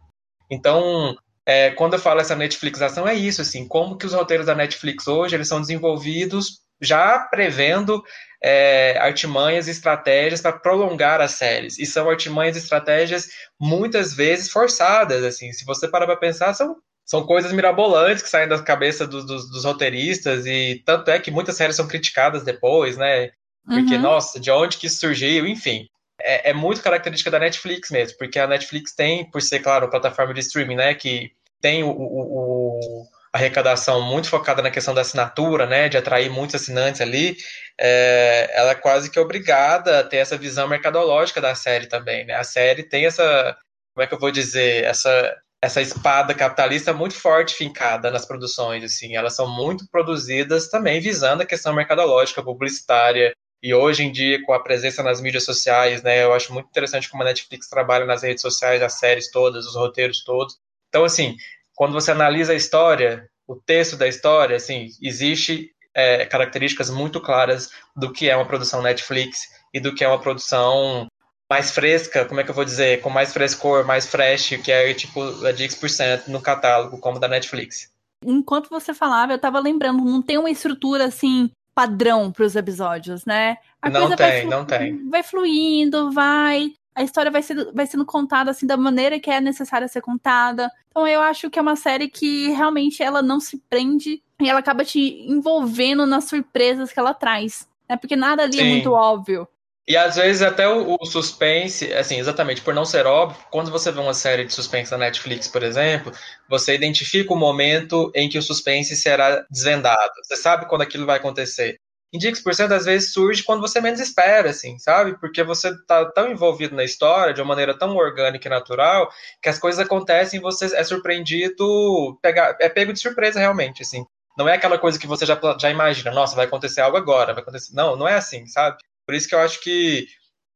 Então, é, quando eu falo essa Netflixação, é isso, assim, como que os roteiros da Netflix hoje, eles são desenvolvidos já prevendo é, artimanhas e estratégias para prolongar as séries. E são artimanhas e estratégias muitas vezes forçadas. Assim, se você parar para pensar, são, são coisas mirabolantes que saem da cabeça dos, dos, dos, roteiristas. E tanto é que muitas séries são criticadas depois, né? Porque, uhum. nossa, de onde que isso surgiu? Enfim. É, é, muito característica da Netflix mesmo, porque a Netflix tem, por ser, claro, plataforma de streaming, né? Que tem o, o, o arrecadação muito focada na questão da assinatura, né, de atrair muitos assinantes ali, é, ela é quase que obrigada a ter essa visão mercadológica da série também, né? A série tem essa, como é que eu vou dizer, essa essa espada capitalista muito forte fincada nas produções, assim, elas são muito produzidas também visando a questão mercadológica, publicitária, e hoje em dia, com a presença nas mídias sociais, né, eu acho muito interessante como a Netflix trabalha nas redes sociais, as séries todas, os roteiros todos. Então, assim, quando você analisa a história, o texto da história, assim, existe é, características muito claras do que é uma produção Netflix e do que é uma produção mais fresca, como é que eu vou dizer, com mais frescor, mais fresh, que é tipo a de X% no catálogo, como da Netflix.
Enquanto você falava, eu tava lembrando, não tem uma estrutura assim padrão para os episódios, né?
A não tem, não tem.
Vai fluindo, vai a história vai, ser, vai sendo contada assim da maneira que é necessária ser contada. Então eu acho que é uma série que realmente ela não se prende e ela acaba te envolvendo nas surpresas que ela traz. Né? Porque nada ali é Sim. é muito óbvio.
E às vezes até o, o, suspense, assim, exatamente, por não ser óbvio, quando você vê uma série de suspense na Netflix, por exemplo, você identifica o momento em que o suspense será desvendado. Você sabe quando aquilo vai acontecer. Em Dix% às vezes surge quando você menos espera, assim, sabe? Porque você tá tão envolvido na história de uma maneira tão orgânica e natural que as coisas acontecem e você é surpreendido, pega, é pego de surpresa realmente, assim. Não é aquela coisa que você já, já imagina, nossa, vai acontecer algo agora, vai acontecer. Não, não é assim, sabe? Por isso que eu acho que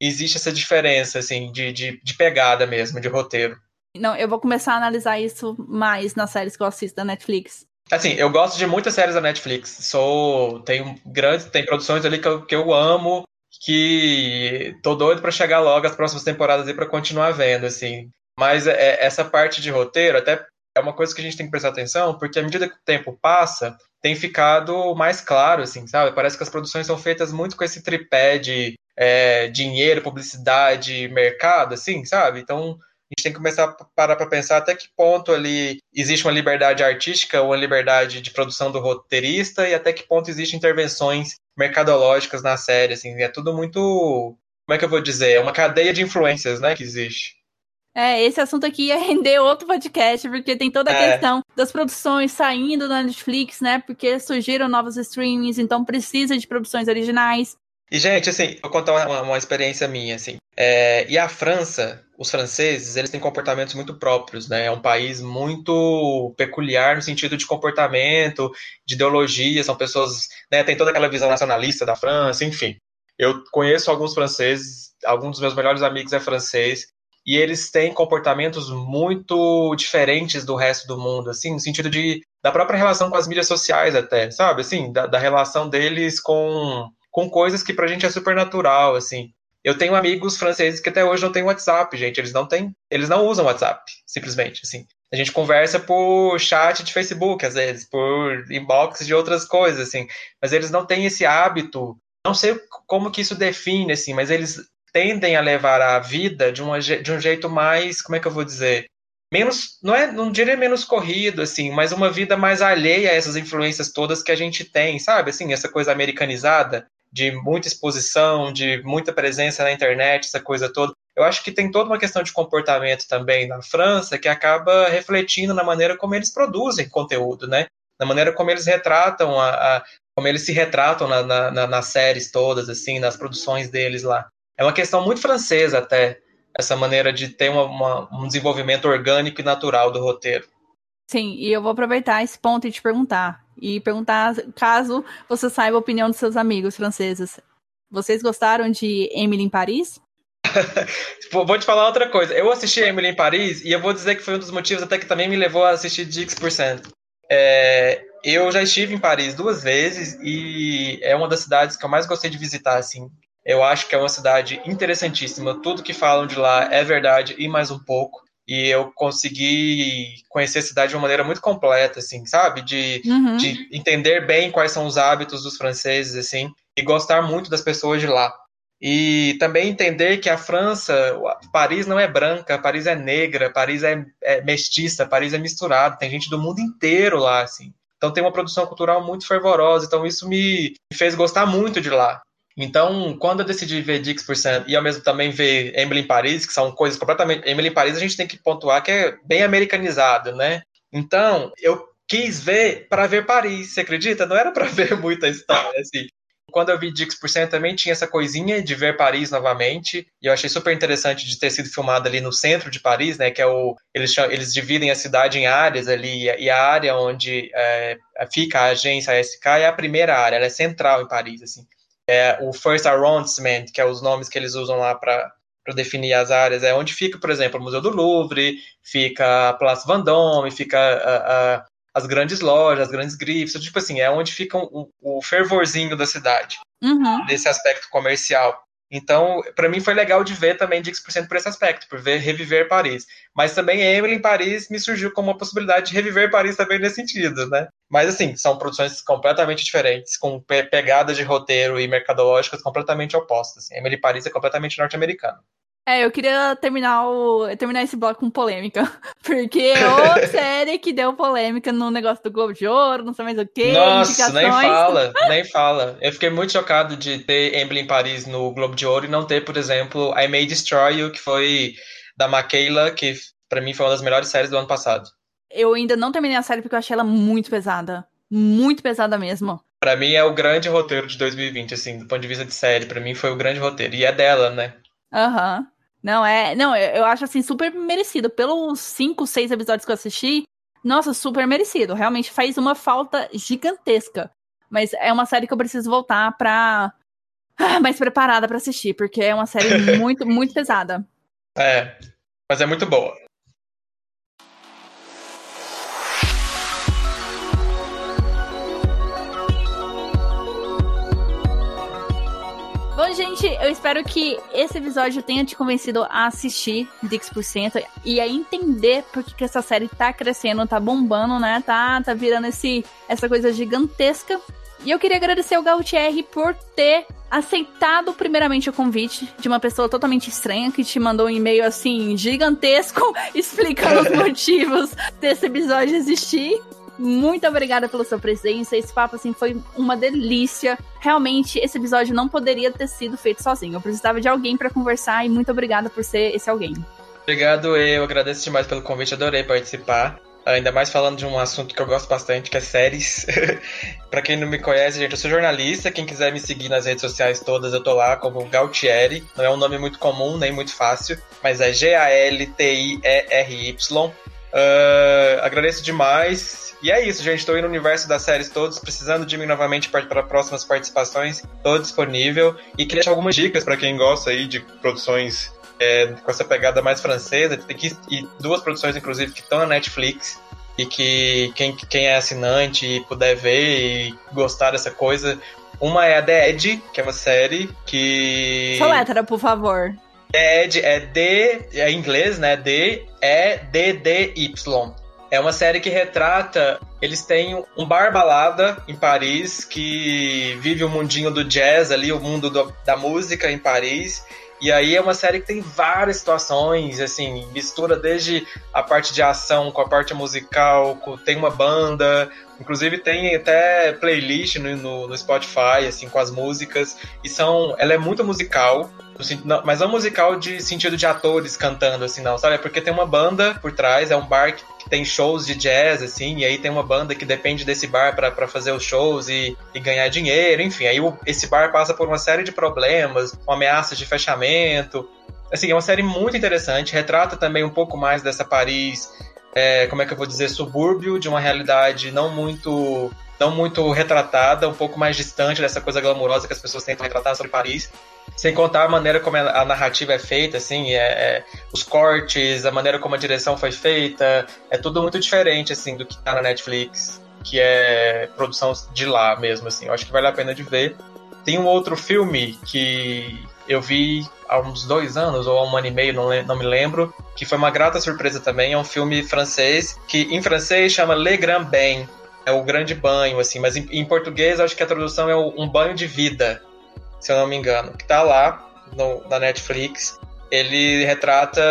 existe essa diferença, assim, de, de, de pegada mesmo, de roteiro.
Não, eu vou começar a analisar isso mais nas séries que eu assisto da Netflix.
Assim, eu gosto de muitas séries da Netflix. Sou. Tem grandes. Tem produções ali que eu, que eu amo. Que tô doido para chegar logo as próximas temporadas e para continuar vendo, assim. Mas é, essa parte de roteiro, até é uma coisa que a gente tem que prestar atenção, porque à medida que o tempo passa, tem ficado mais claro, assim, sabe? Parece que as produções são feitas muito com esse tripé de é, dinheiro, publicidade, mercado, assim, sabe? Então, a gente tem que começar a parar para pensar até que ponto ali existe uma liberdade artística ou uma liberdade de produção do roteirista e até que ponto existem intervenções mercadológicas na série, assim, é tudo muito, como é que eu vou dizer, é uma cadeia de influências, né, que existe.
É, esse assunto aqui ia render outro podcast, porque tem toda a é. questão das produções saindo da Netflix, né? Porque surgiram novos streamings, então precisa de produções originais.
E, gente, assim, vou contar uma, uma experiência minha, assim. É, e a França, os franceses, eles têm comportamentos muito próprios, né? É um país muito peculiar no sentido de comportamento, de ideologia, são pessoas, né? Tem toda aquela visão nacionalista da França, enfim. Eu conheço alguns franceses, alguns dos meus melhores amigos é francês, e eles têm comportamentos muito diferentes do resto do mundo, assim, no sentido de da própria relação com as mídias sociais até, sabe? Assim, da, da relação deles com com coisas que pra gente é super natural, assim. Eu tenho amigos franceses que até hoje não têm WhatsApp, gente. Eles não têm, eles não usam WhatsApp, simplesmente, assim. A gente conversa por chat de Facebook, às vezes, por inbox de outras coisas, assim. Mas eles não têm esse hábito. Não sei como que isso define, assim, mas eles tendem a levar a vida de, uma, de um jeito mais, como é que eu vou dizer? Menos, não é, não diria menos corrido, assim, mas uma vida mais alheia a essas influências todas que a gente tem, sabe? Assim, essa coisa americanizada de muita exposição, de muita presença na internet, essa coisa toda. Eu acho que tem toda uma questão de comportamento também na França que acaba refletindo na maneira como eles produzem conteúdo, né? Na maneira como eles retratam a, a como eles se retratam na, na, nas séries todas, assim, nas produções deles lá. É uma questão muito francesa até essa maneira de ter uma, uma, um desenvolvimento orgânico e natural do roteiro.
Sim, e eu vou aproveitar esse ponto e te perguntar e perguntar caso você saiba a opinião dos seus amigos franceses. Vocês gostaram de Emily em Paris? [LAUGHS]
vou te falar outra coisa. Eu assisti Emily em Paris e eu vou dizer que foi um dos motivos até que também me levou a assistir Dix%. É, eu já estive em Paris duas vezes e é uma das cidades que eu mais gostei de visitar, assim. Eu acho que é uma cidade interessantíssima. Tudo que falam de lá é verdade e mais um pouco e eu consegui conhecer a cidade de uma maneira muito completa, assim, sabe? De, uhum. de entender bem quais são os hábitos dos franceses, assim, e gostar muito das pessoas de lá. E também entender que a França, Paris não é branca, Paris é negra, Paris é, é mestiça, Paris é misturado, tem gente do mundo inteiro lá, assim. Então tem uma produção cultural muito fervorosa, então isso me fez gostar muito de lá. Então, quando eu decidi ver Dix% e ao mesmo também ver Emily em Paris, que são coisas completamente. Emily em Paris a gente tem que pontuar que é bem americanizado, né? Então, eu quis ver para ver Paris, você acredita? Não era para [LAUGHS] ver muita história, assim. Quando eu vi Dix% também tinha essa coisinha de ver Paris novamente, e eu achei super interessante de ter sido filmado ali no centro de Paris, né, que é o... Eles, eles dividem a cidade em áreas ali, e a área onde é, fica a agência ASK é a primeira área, ela é central em Paris, assim é, o First Arrondissement, que é os nomes que eles usam lá para definir as áreas, é onde fica, por exemplo, o Museu do Louvre, fica a Place Vendôme, fica a, a, as grandes lojas, as grandes grifes, tipo assim, é onde fica o, o fervorzinho da cidade,
uhum.
desse aspecto comercial. Então, para mim foi legal de ver também Dix% por esse aspecto, por ver reviver Paris. Mas também Emily em Paris me surgiu como uma possibilidade de reviver Paris também nesse sentido, né? Mas assim, são produções completamente diferentes, com pe pegadas de roteiro e mercadológicas completamente opostas. Assim. Emily Paris é completamente norte-americano.
É, eu queria terminar, o, terminar esse bloco com polêmica. [LAUGHS] Porque outra [LAUGHS] série que deu polêmica no negócio do Globo de Ouro, não sei mais o que.
Nossa, nem fala, [LAUGHS] nem fala. Eu fiquei muito chocado de ter Emily em Paris no Globo de Ouro e não ter, por exemplo, I May Destroy You, que foi da Michaela, que para mim foi uma das melhores séries do ano passado.
Eu ainda não terminei a série porque eu achei ela muito pesada. Muito pesada mesmo.
Pra mim é o grande roteiro de 2020, assim, do ponto de vista de série. Pra mim foi o grande roteiro. E é dela, né?
Aham. Uhum. Não, é. Não, eu acho assim, super merecido. Pelos cinco, seis episódios que eu assisti, nossa, super merecido. Realmente faz uma falta gigantesca. Mas é uma série que eu preciso voltar pra. Ah, mais preparada para assistir, porque é uma série [LAUGHS] muito, muito pesada.
É, mas é muito boa.
Bom, gente, eu espero que esse episódio tenha te convencido a assistir Dix% e a entender por que, que essa série tá crescendo, tá bombando, né? Tá, tá virando esse, essa coisa gigantesca. E eu queria agradecer ao Gautier por ter aceitado primeiramente o convite de uma pessoa totalmente estranha que te mandou um e-mail assim gigantesco [LAUGHS] explicando os [LAUGHS] motivos desse episódio existir. Muito obrigada pela sua presença. Esse papo assim foi uma delícia. Realmente esse episódio não poderia ter sido feito sozinho. Eu precisava de alguém para conversar e muito obrigada por ser esse alguém.
Obrigado, eu agradeço demais pelo convite, adorei participar. Ainda mais falando de um assunto que eu gosto bastante, que é séries. [LAUGHS] para quem não me conhece, gente, eu sou jornalista. Quem quiser me seguir nas redes sociais todas, eu tô lá como Galtieri. Não é um nome muito comum, nem muito fácil, mas é G-A-L-T-I-E-R-Y. Uh, agradeço demais. E é isso, gente. Estou indo no universo das séries todos, precisando de mim novamente para próximas participações. Estou disponível. E queria deixar algumas dicas para quem gosta aí de produções é, com essa pegada mais francesa. Tem que, e duas produções, inclusive, que estão na Netflix. E que quem, quem é assinante e puder ver e gostar dessa coisa. Uma é a The Edge, que é uma série que.
Soletra, por favor.
The Edge é D, é em inglês, né? D, E, D, D, Y. É uma série que retrata. Eles têm um bar balada em Paris que vive o mundinho do jazz ali, o mundo do, da música em Paris. E aí é uma série que tem várias situações, assim, mistura desde a parte de ação com a parte musical, com, tem uma banda, inclusive tem até playlist no, no, no Spotify, assim, com as músicas. E são. Ela é muito musical mas não musical de sentido de atores cantando, assim, não, sabe? É porque tem uma banda por trás, é um bar que tem shows de jazz, assim, e aí tem uma banda que depende desse bar para fazer os shows e, e, ganhar dinheiro, enfim. Aí o, esse bar passa por uma série de problemas, uma ameaça de fechamento. Assim, é uma série muito interessante, retrata também um pouco mais dessa Paris, é, como é que eu vou dizer, subúrbio, de uma realidade não muito não muito retratada, um pouco mais distante dessa coisa glamourosa que as pessoas tentam retratar sobre Paris. Sem contar a maneira como a narrativa é feita, assim, é, é, os cortes, a maneira como a direção foi feita, é tudo muito diferente, assim, do que tá na Netflix, que é produção de lá mesmo, assim. Eu acho que vale a pena de ver. Tem um outro filme que eu vi há uns dois anos, ou há um ano e meio, não, não me lembro, que foi uma grata surpresa também. É um filme francês, que em francês chama Le Grand Bain, é o grande banho, assim, mas em, em português acho que a tradução é o, um banho de vida, se eu não me engano, que tá lá no, na Netflix. Ele retrata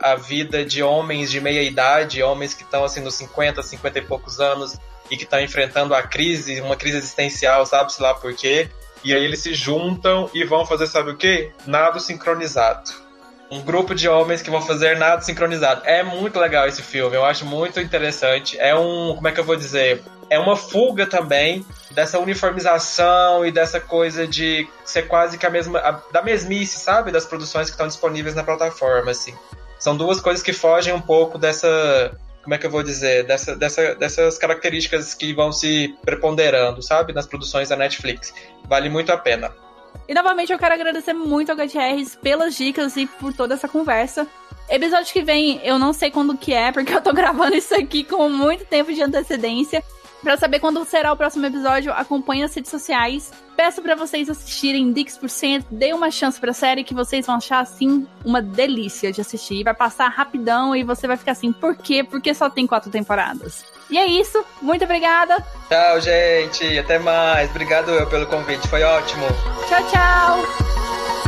a vida de homens de meia idade, homens que estão assim nos 50, 50 e poucos anos e que estão enfrentando a crise, uma crise existencial, sabe-se lá por quê. E aí eles se juntam e vão fazer, sabe o quê? Nado sincronizado um grupo de homens que vão fazer nada sincronizado. É muito legal esse filme, eu acho muito interessante. É um, como é que eu vou dizer? É uma fuga também dessa uniformização e dessa coisa de ser quase que a mesma a, da mesmice, sabe, das produções que estão disponíveis na plataforma, assim. São duas coisas que fogem um pouco dessa como é que eu vou dizer, dessa, dessa, dessas características que vão se preponderando, sabe, nas produções da Netflix. Vale muito a pena.
E novamente eu quero agradecer muito ao GTRs pelas dicas e por toda essa conversa. Episódio que vem, eu não sei quando que é, porque eu tô [LAUGHS] gravando isso aqui com muito tempo de antecedência. Para saber quando será o próximo episódio, acompanhe as redes sociais. Peço para vocês assistirem Dix%, dê uma chance pra série que vocês vão achar assim uma delícia de assistir. Vai passar rapidão e você vai ficar assim, por quê? Porque só tem quatro temporadas. E é isso, muito obrigada.
Tchau, gente, até mais. Obrigado eu pelo convite, foi ótimo.
Tchau, tchau.